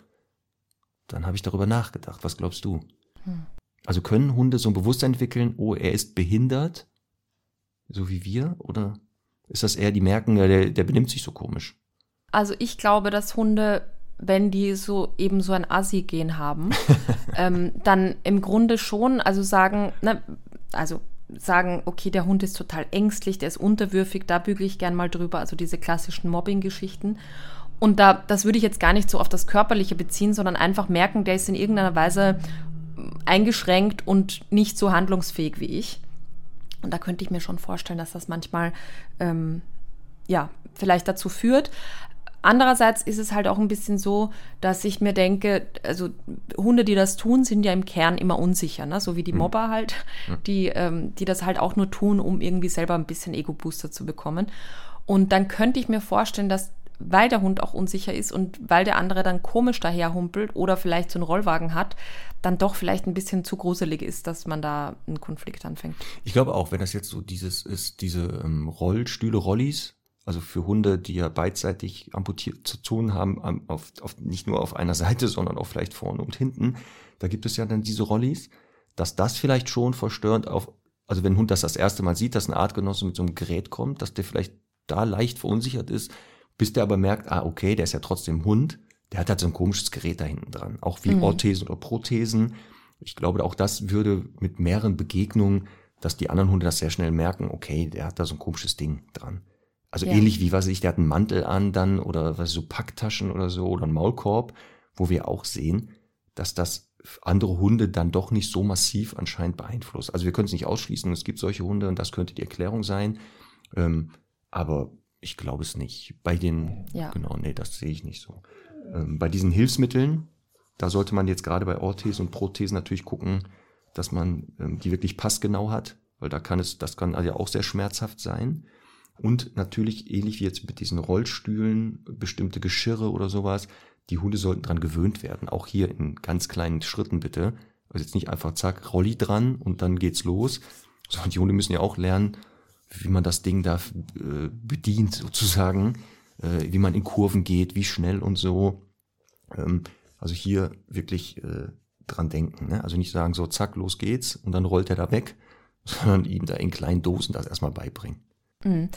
Dann habe ich darüber nachgedacht. Was glaubst du? Hm. Also können Hunde so ein Bewusstsein entwickeln, oh, er ist behindert, so wie wir? Oder ist das eher, die merken, der, der benimmt sich so komisch? Also ich glaube, dass Hunde, wenn die so eben so ein Assi-Gen haben, ähm, dann im Grunde schon, also sagen, ne, also sagen, okay, der Hund ist total ängstlich, der ist unterwürfig, da bügele ich gern mal drüber, also diese klassischen Mobbing-Geschichten. Und da, das würde ich jetzt gar nicht so auf das Körperliche beziehen, sondern einfach merken, der ist in irgendeiner Weise eingeschränkt und nicht so handlungsfähig wie ich. Und da könnte ich mir schon vorstellen, dass das manchmal, ähm, ja, vielleicht dazu führt. Andererseits ist es halt auch ein bisschen so, dass ich mir denke, also Hunde, die das tun, sind ja im Kern immer unsicher, ne? so wie die hm. Mobber halt, die, ähm, die das halt auch nur tun, um irgendwie selber ein bisschen Ego-Booster zu bekommen. Und dann könnte ich mir vorstellen, dass weil der Hund auch unsicher ist und weil der andere dann komisch daherhumpelt oder vielleicht so einen Rollwagen hat, dann doch vielleicht ein bisschen zu gruselig ist, dass man da einen Konflikt anfängt. Ich glaube auch, wenn das jetzt so dieses ist, diese ähm, Rollstühle, Rollis, also für Hunde, die ja beidseitig amputiert zu tun haben, auf, auf, nicht nur auf einer Seite, sondern auch vielleicht vorne und hinten. Da gibt es ja dann diese Rollis, dass das vielleicht schon verstörend auf, also wenn ein Hund das das erste Mal sieht, dass ein Artgenosse mit so einem Gerät kommt, dass der vielleicht da leicht verunsichert ist, bis der aber merkt, ah, okay, der ist ja trotzdem Hund, der hat halt so ein komisches Gerät da hinten dran. Auch wie mhm. Orthesen oder Prothesen. Ich glaube, auch das würde mit mehreren Begegnungen, dass die anderen Hunde das sehr schnell merken, okay, der hat da so ein komisches Ding dran. Also ja. ähnlich wie, was ich, der hat einen Mantel an dann oder was so Packtaschen oder so oder einen Maulkorb, wo wir auch sehen, dass das andere Hunde dann doch nicht so massiv anscheinend beeinflusst. Also wir können es nicht ausschließen, es gibt solche Hunde und das könnte die Erklärung sein. Ähm, aber ich glaube es nicht. Bei den, ja. genau, nee, das sehe ich nicht so. Ähm, bei diesen Hilfsmitteln, da sollte man jetzt gerade bei Orthesen und Prothesen natürlich gucken, dass man ähm, die wirklich passgenau hat, weil da kann es, das kann also auch sehr schmerzhaft sein. Und natürlich, ähnlich wie jetzt mit diesen Rollstühlen, bestimmte Geschirre oder sowas, die Hunde sollten dran gewöhnt werden. Auch hier in ganz kleinen Schritten bitte. Also jetzt nicht einfach zack, Rolli dran und dann geht's los. Sondern die Hunde müssen ja auch lernen, wie man das Ding da äh, bedient sozusagen, äh, wie man in Kurven geht, wie schnell und so. Ähm, also hier wirklich äh, dran denken. Ne? Also nicht sagen so, zack, los geht's und dann rollt er da weg, sondern ihm da in kleinen Dosen das erstmal beibringen. Mhm.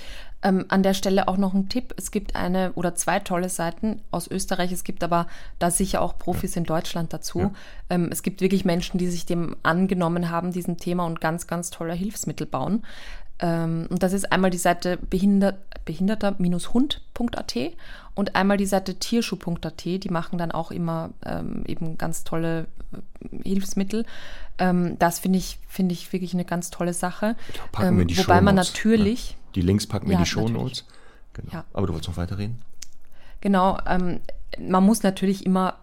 Ähm, an der Stelle auch noch ein Tipp. Es gibt eine oder zwei tolle Seiten aus Österreich. Es gibt aber da sicher auch Profis ja. in Deutschland dazu. Ja. Ähm, es gibt wirklich Menschen, die sich dem angenommen haben, diesem Thema und ganz, ganz tolle Hilfsmittel bauen. Ähm, und das ist einmal die Seite behinder, behinderter-hund.at und einmal die Seite tierschuh.at. Die machen dann auch immer ähm, eben ganz tolle äh, Hilfsmittel. Ähm, das finde ich, finde ich wirklich eine ganz tolle Sache. Packen wir die Wobei man natürlich. Ja. Die Links packen wir ja, in die Shownotes. Genau. Ja. Aber du wolltest noch weiterreden? Genau, ähm, man muss natürlich immer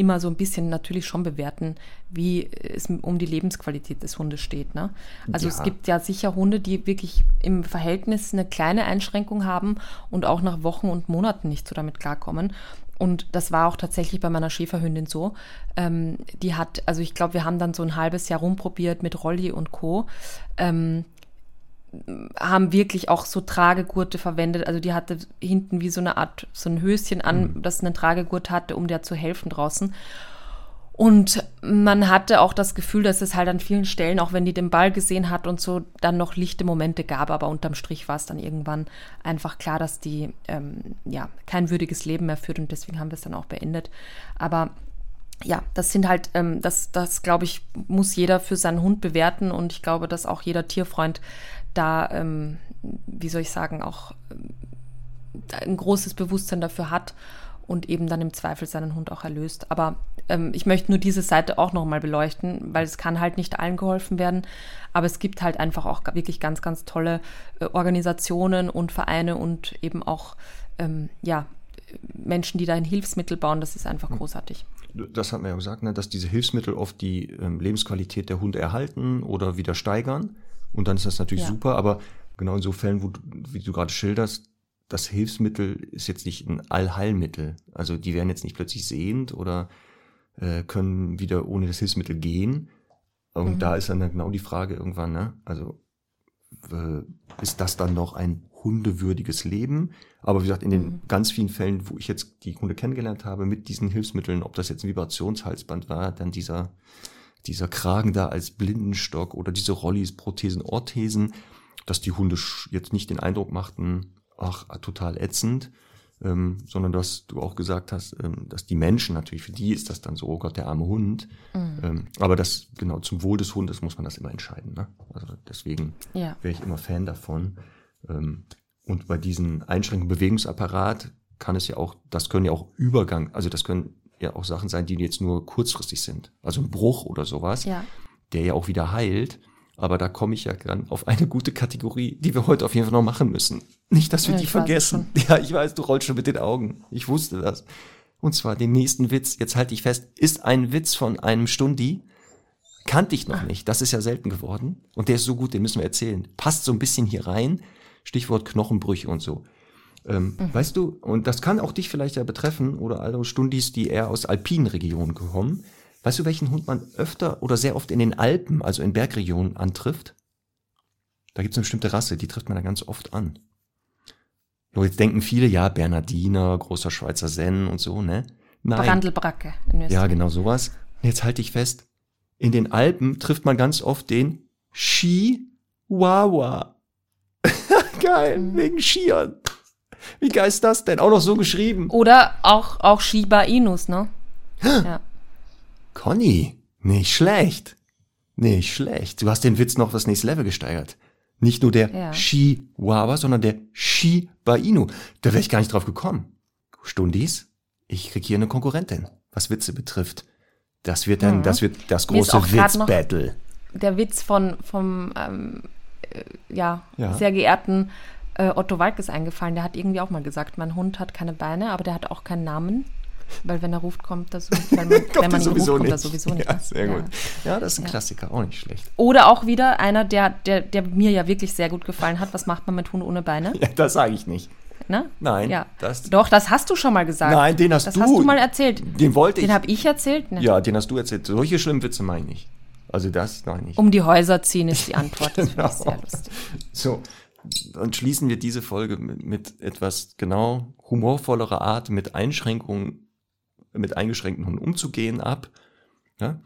immer so ein bisschen natürlich schon bewerten, wie es um die Lebensqualität des Hundes steht. Ne? Also ja. es gibt ja sicher Hunde, die wirklich im Verhältnis eine kleine Einschränkung haben und auch nach Wochen und Monaten nicht so damit klarkommen. Und das war auch tatsächlich bei meiner Schäferhündin so. Ähm, die hat, also ich glaube, wir haben dann so ein halbes Jahr rumprobiert mit Rolli und Co. Ähm, haben wirklich auch so Tragegurte verwendet. Also die hatte hinten wie so eine Art, so ein Höschen an, mhm. das einen Tragegurt hatte, um der zu helfen draußen. Und man hatte auch das Gefühl, dass es halt an vielen Stellen, auch wenn die den Ball gesehen hat und so, dann noch lichte Momente gab. Aber unterm Strich war es dann irgendwann einfach klar, dass die ähm, ja kein würdiges Leben mehr führt und deswegen haben wir es dann auch beendet. Aber ja, das sind halt, ähm, das, das glaube ich, muss jeder für seinen Hund bewerten und ich glaube, dass auch jeder Tierfreund da, ähm, wie soll ich sagen, auch äh, ein großes Bewusstsein dafür hat und eben dann im Zweifel seinen Hund auch erlöst. Aber ähm, ich möchte nur diese Seite auch nochmal beleuchten, weil es kann halt nicht allen geholfen werden. Aber es gibt halt einfach auch wirklich ganz, ganz tolle äh, Organisationen und Vereine und eben auch ähm, ja, Menschen, die da ein Hilfsmittel bauen. Das ist einfach hm. großartig. Das hat man ja gesagt, ne, dass diese Hilfsmittel oft die ähm, Lebensqualität der Hunde erhalten oder wieder steigern. Und dann ist das natürlich ja. super, aber genau in so Fällen, wo du, wie du gerade schilderst, das Hilfsmittel ist jetzt nicht ein Allheilmittel. Also die werden jetzt nicht plötzlich sehend oder äh, können wieder ohne das Hilfsmittel gehen. Und mhm. da ist dann genau die Frage irgendwann, ne? Also äh, ist das dann noch ein hundewürdiges Leben? Aber wie gesagt, in den mhm. ganz vielen Fällen, wo ich jetzt die Hunde kennengelernt habe mit diesen Hilfsmitteln, ob das jetzt ein Vibrationshalsband war, dann dieser dieser Kragen da als Blindenstock oder diese Rollis, Prothesen, Orthesen, dass die Hunde jetzt nicht den Eindruck machten, ach, total ätzend, ähm, sondern dass du auch gesagt hast, ähm, dass die Menschen natürlich, für die ist das dann so, oh Gott, der arme Hund. Mhm. Ähm, aber das, genau, zum Wohl des Hundes muss man das immer entscheiden. Ne? Also deswegen ja. wäre ich immer Fan davon. Ähm, und bei diesen Einschränkungen Bewegungsapparat kann es ja auch, das können ja auch Übergang, also das können ja auch Sachen sein, die jetzt nur kurzfristig sind. Also ein Bruch oder sowas, ja. der ja auch wieder heilt. Aber da komme ich ja dann auf eine gute Kategorie, die wir heute auf jeden Fall noch machen müssen. Nicht, dass wir ja, die vergessen. Ja, ich weiß, du rollst schon mit den Augen. Ich wusste das. Und zwar den nächsten Witz, jetzt halte ich fest, ist ein Witz von einem Stundi. Kannte ich noch nicht. Das ist ja selten geworden. Und der ist so gut, den müssen wir erzählen. Passt so ein bisschen hier rein. Stichwort Knochenbrüche und so. Ähm, mhm. Weißt du, und das kann auch dich vielleicht ja betreffen oder alle Stundis, die eher aus alpinen Regionen kommen. Weißt du, welchen Hund man öfter oder sehr oft in den Alpen, also in Bergregionen, antrifft? Da gibt es eine bestimmte Rasse, die trifft man da ganz oft an. So, jetzt denken viele, ja, Bernardiner, großer Schweizer Zen und so, ne? Nein. Brandelbracke. Ja, genau sowas. Jetzt halte ich fest. In den Alpen trifft man ganz oft den Chihuahua. Geil, mhm. wegen Skiern. Wie geil ist das denn? Auch noch so geschrieben. Oder auch, auch Shiba Inus, ne? ja. Conny, nicht schlecht. Nicht schlecht. Du hast den Witz noch das nächste Level gesteigert. Nicht nur der ja. Chihuahua, sondern der Shiba Inu. Da wäre ich gar nicht drauf gekommen. Stundis, ich krieg hier eine Konkurrentin, was Witze betrifft. Das wird dann, mhm. das wird das große Witz-Battle. Der Witz von, vom, ähm, äh, ja, ja, sehr geehrten äh, Otto Walkes eingefallen. Der hat irgendwie auch mal gesagt, mein Hund hat keine Beine, aber der hat auch keinen Namen. Weil wenn er ruft, kommt das weil man, wenn man ihn ruft, kommt er sowieso nicht. Ja, sehr Ja. gut. Ja, das ist ein Ja. Klassiker, auch nicht schlecht. Oder auch wieder einer, der, der, der mir ja wirklich sehr gut gefallen hat. Was macht man mit Hund ohne Beine? Ja, das sage ich nicht. Ne? Nein, Ja. das- Doch, das hast du schon mal gesagt. Nein, den hast das du. hast du mal erzählt. Den wollte ich. Den habe ich erzählt? Ne? ja, den hast du erzählt. Solche schlimmen Witze meine ich nicht. Also das meine ich nicht. Um die Häuser ziehen ist die Antwort. Das finde ich Genau. sehr lustig. So, dann schließen wir diese Folge mit, mit etwas genau humorvollerer Art, mit Einschränkungen, mit eingeschränkten Hunden umzugehen ab. Ja?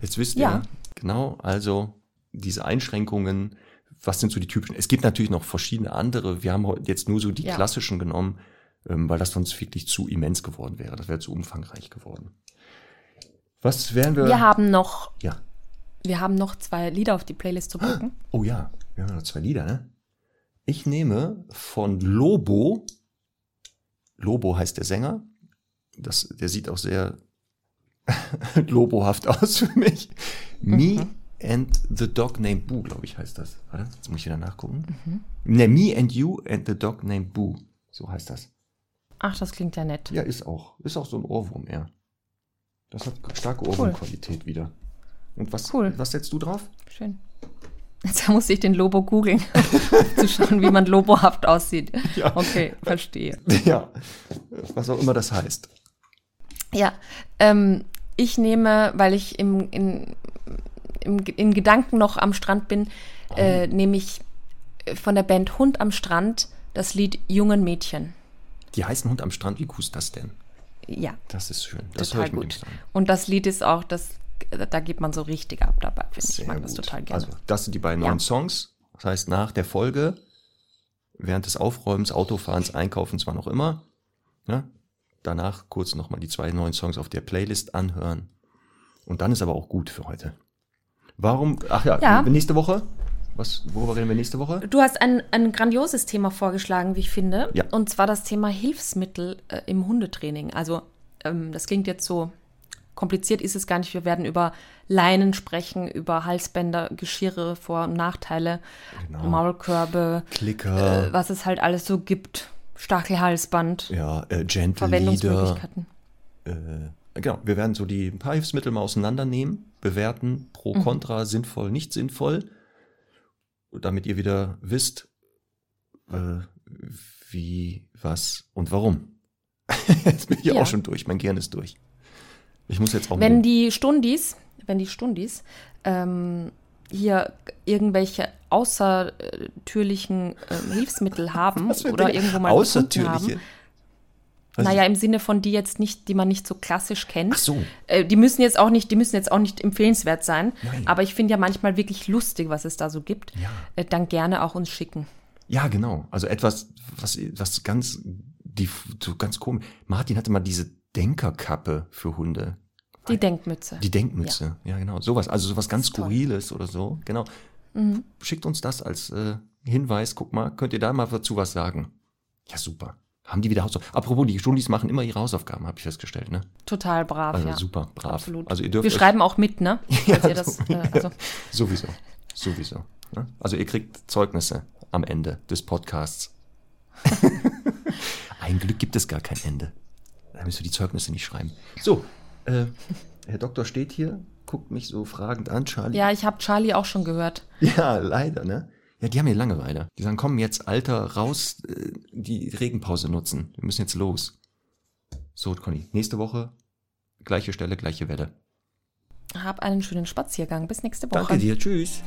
Jetzt wisst ihr Ja. genau, also diese Einschränkungen, was sind so die typischen? Es gibt natürlich noch verschiedene andere. Wir haben jetzt nur so die Ja. klassischen genommen, ähm, weil das sonst wirklich zu immens geworden wäre. Das wäre zu umfangreich geworden. Was wären wir? Wir haben noch, ja. wir haben noch zwei Lieder auf die Playlist zu packen. Oh ja, wir haben noch zwei Lieder, ne? Ich nehme von Lobo, Lobo heißt der Sänger, das, der sieht auch sehr lobohaft aus für mich. Me and the Dog Named Boo, glaube ich, heißt das. Warte, jetzt muss ich wieder nachgucken. Ne, Me and You and the Dog Named Boo, so heißt das. Ach, das klingt ja nett. Ja, ist auch. Ist auch so ein Ohrwurm, ja. Das hat starke Ohrwurmqualität wieder. Und was, Cool. was setzt du drauf? Schön. Jetzt muss ich den Lobo googeln, um zu schauen, wie man lobohaft aussieht. Ja. Okay, verstehe. Ja, was auch immer das heißt. Ja, ähm, ich nehme, weil ich im, in, im, in Gedanken noch am Strand bin, äh, nehme ich äh, von der Band Hund am Strand das Lied Jungen Mädchen. Die heißen Hund am Strand, wie cool ist das denn? Ja, Das ist schön. Das total gut. Und das Lied ist auch, das, da geht man so richtig ab dabei, finde ich. Mag das gut. total gerne. Also, das sind die beiden Ja. neuen Songs. Das heißt, nach der Folge, während des Aufräumens, Autofahrens, Einkaufens, wann auch immer, ja, danach kurz nochmal die zwei neuen Songs auf der Playlist anhören. Und dann ist aber auch gut für heute. Warum? Ach ja, Ja. nächste Woche? Was, worüber reden wir nächste Woche? Du hast ein, ein grandioses Thema vorgeschlagen, wie ich finde. Ja. Und zwar das Thema Hilfsmittel äh, im Hundetraining. Also, ähm, das klingt jetzt so kompliziert, ist es gar nicht. Wir werden über Leinen sprechen, über Halsbänder, Geschirre, Vor- und Nachteile, Genau. Maulkörbe, Klicker, äh, was es halt alles so gibt. Stachelhalsband, ja, äh, Gentle Leader. Verwendungsmöglichkeiten. Äh, genau, wir werden so die ein paar Hilfsmittel mal auseinandernehmen, bewerten, pro, Mhm. contra, sinnvoll, nicht sinnvoll, damit ihr wieder wisst, äh, wie, was und warum. jetzt bin ich Ja. auch schon durch, mein Gehirn ist durch. Ich muss jetzt auch Wenn die Stundis, wenn die Stundis ähm, hier irgendwelche außertürlichen ähm, Hilfsmittel haben oder Dinge? irgendwo mal Außertürliche. haben, Was naja, im Sinne von die jetzt nicht, die man nicht so klassisch kennt. Ach so. Äh, die müssen jetzt auch nicht, die müssen jetzt auch nicht empfehlenswert sein. Nein. Aber ich finde ja manchmal wirklich lustig, was es da so gibt. Ja. Äh, dann gerne auch uns schicken. Ja, genau. Also etwas, was, was ganz, die, so ganz komisch. Martin hatte mal diese Denkerkappe für Hunde. Die Denkmütze. Die Denkmütze, ja. genau. Sowas, also sowas ganz toll. Skurriles oder so, genau. Mhm. Schickt uns das als äh, Hinweis, guck mal, könnt ihr da mal dazu was sagen? Ja, super. Haben die wieder Hausaufgaben? Apropos, die Stundis machen immer ihre Hausaufgaben, habe ich festgestellt, ne? Total brav, Also ja. super, brav. Absolut. Also ihr dürft Wir schreiben auch mit, ne? Ja, das, äh, also, Sowieso, sowieso. Ne? Also ihr kriegt Zeugnisse am Ende des Podcasts. Ein Glück gibt es gar kein Ende. Da müssen wir die Zeugnisse nicht schreiben. So, äh, Herr Doktor steht hier, guckt mich so fragend an, Charlie. ja, ich habe Charlie auch schon gehört. Ja, leider, ne? Ja, die haben hier Langeweile. Die sagen, komm jetzt, Alter, raus, äh, die Regenpause nutzen. Wir müssen jetzt los. So, Conny, nächste Woche, gleiche Stelle, gleiche Welle. Hab einen schönen Spaziergang. Bis nächste Woche. Danke dir, tschüss.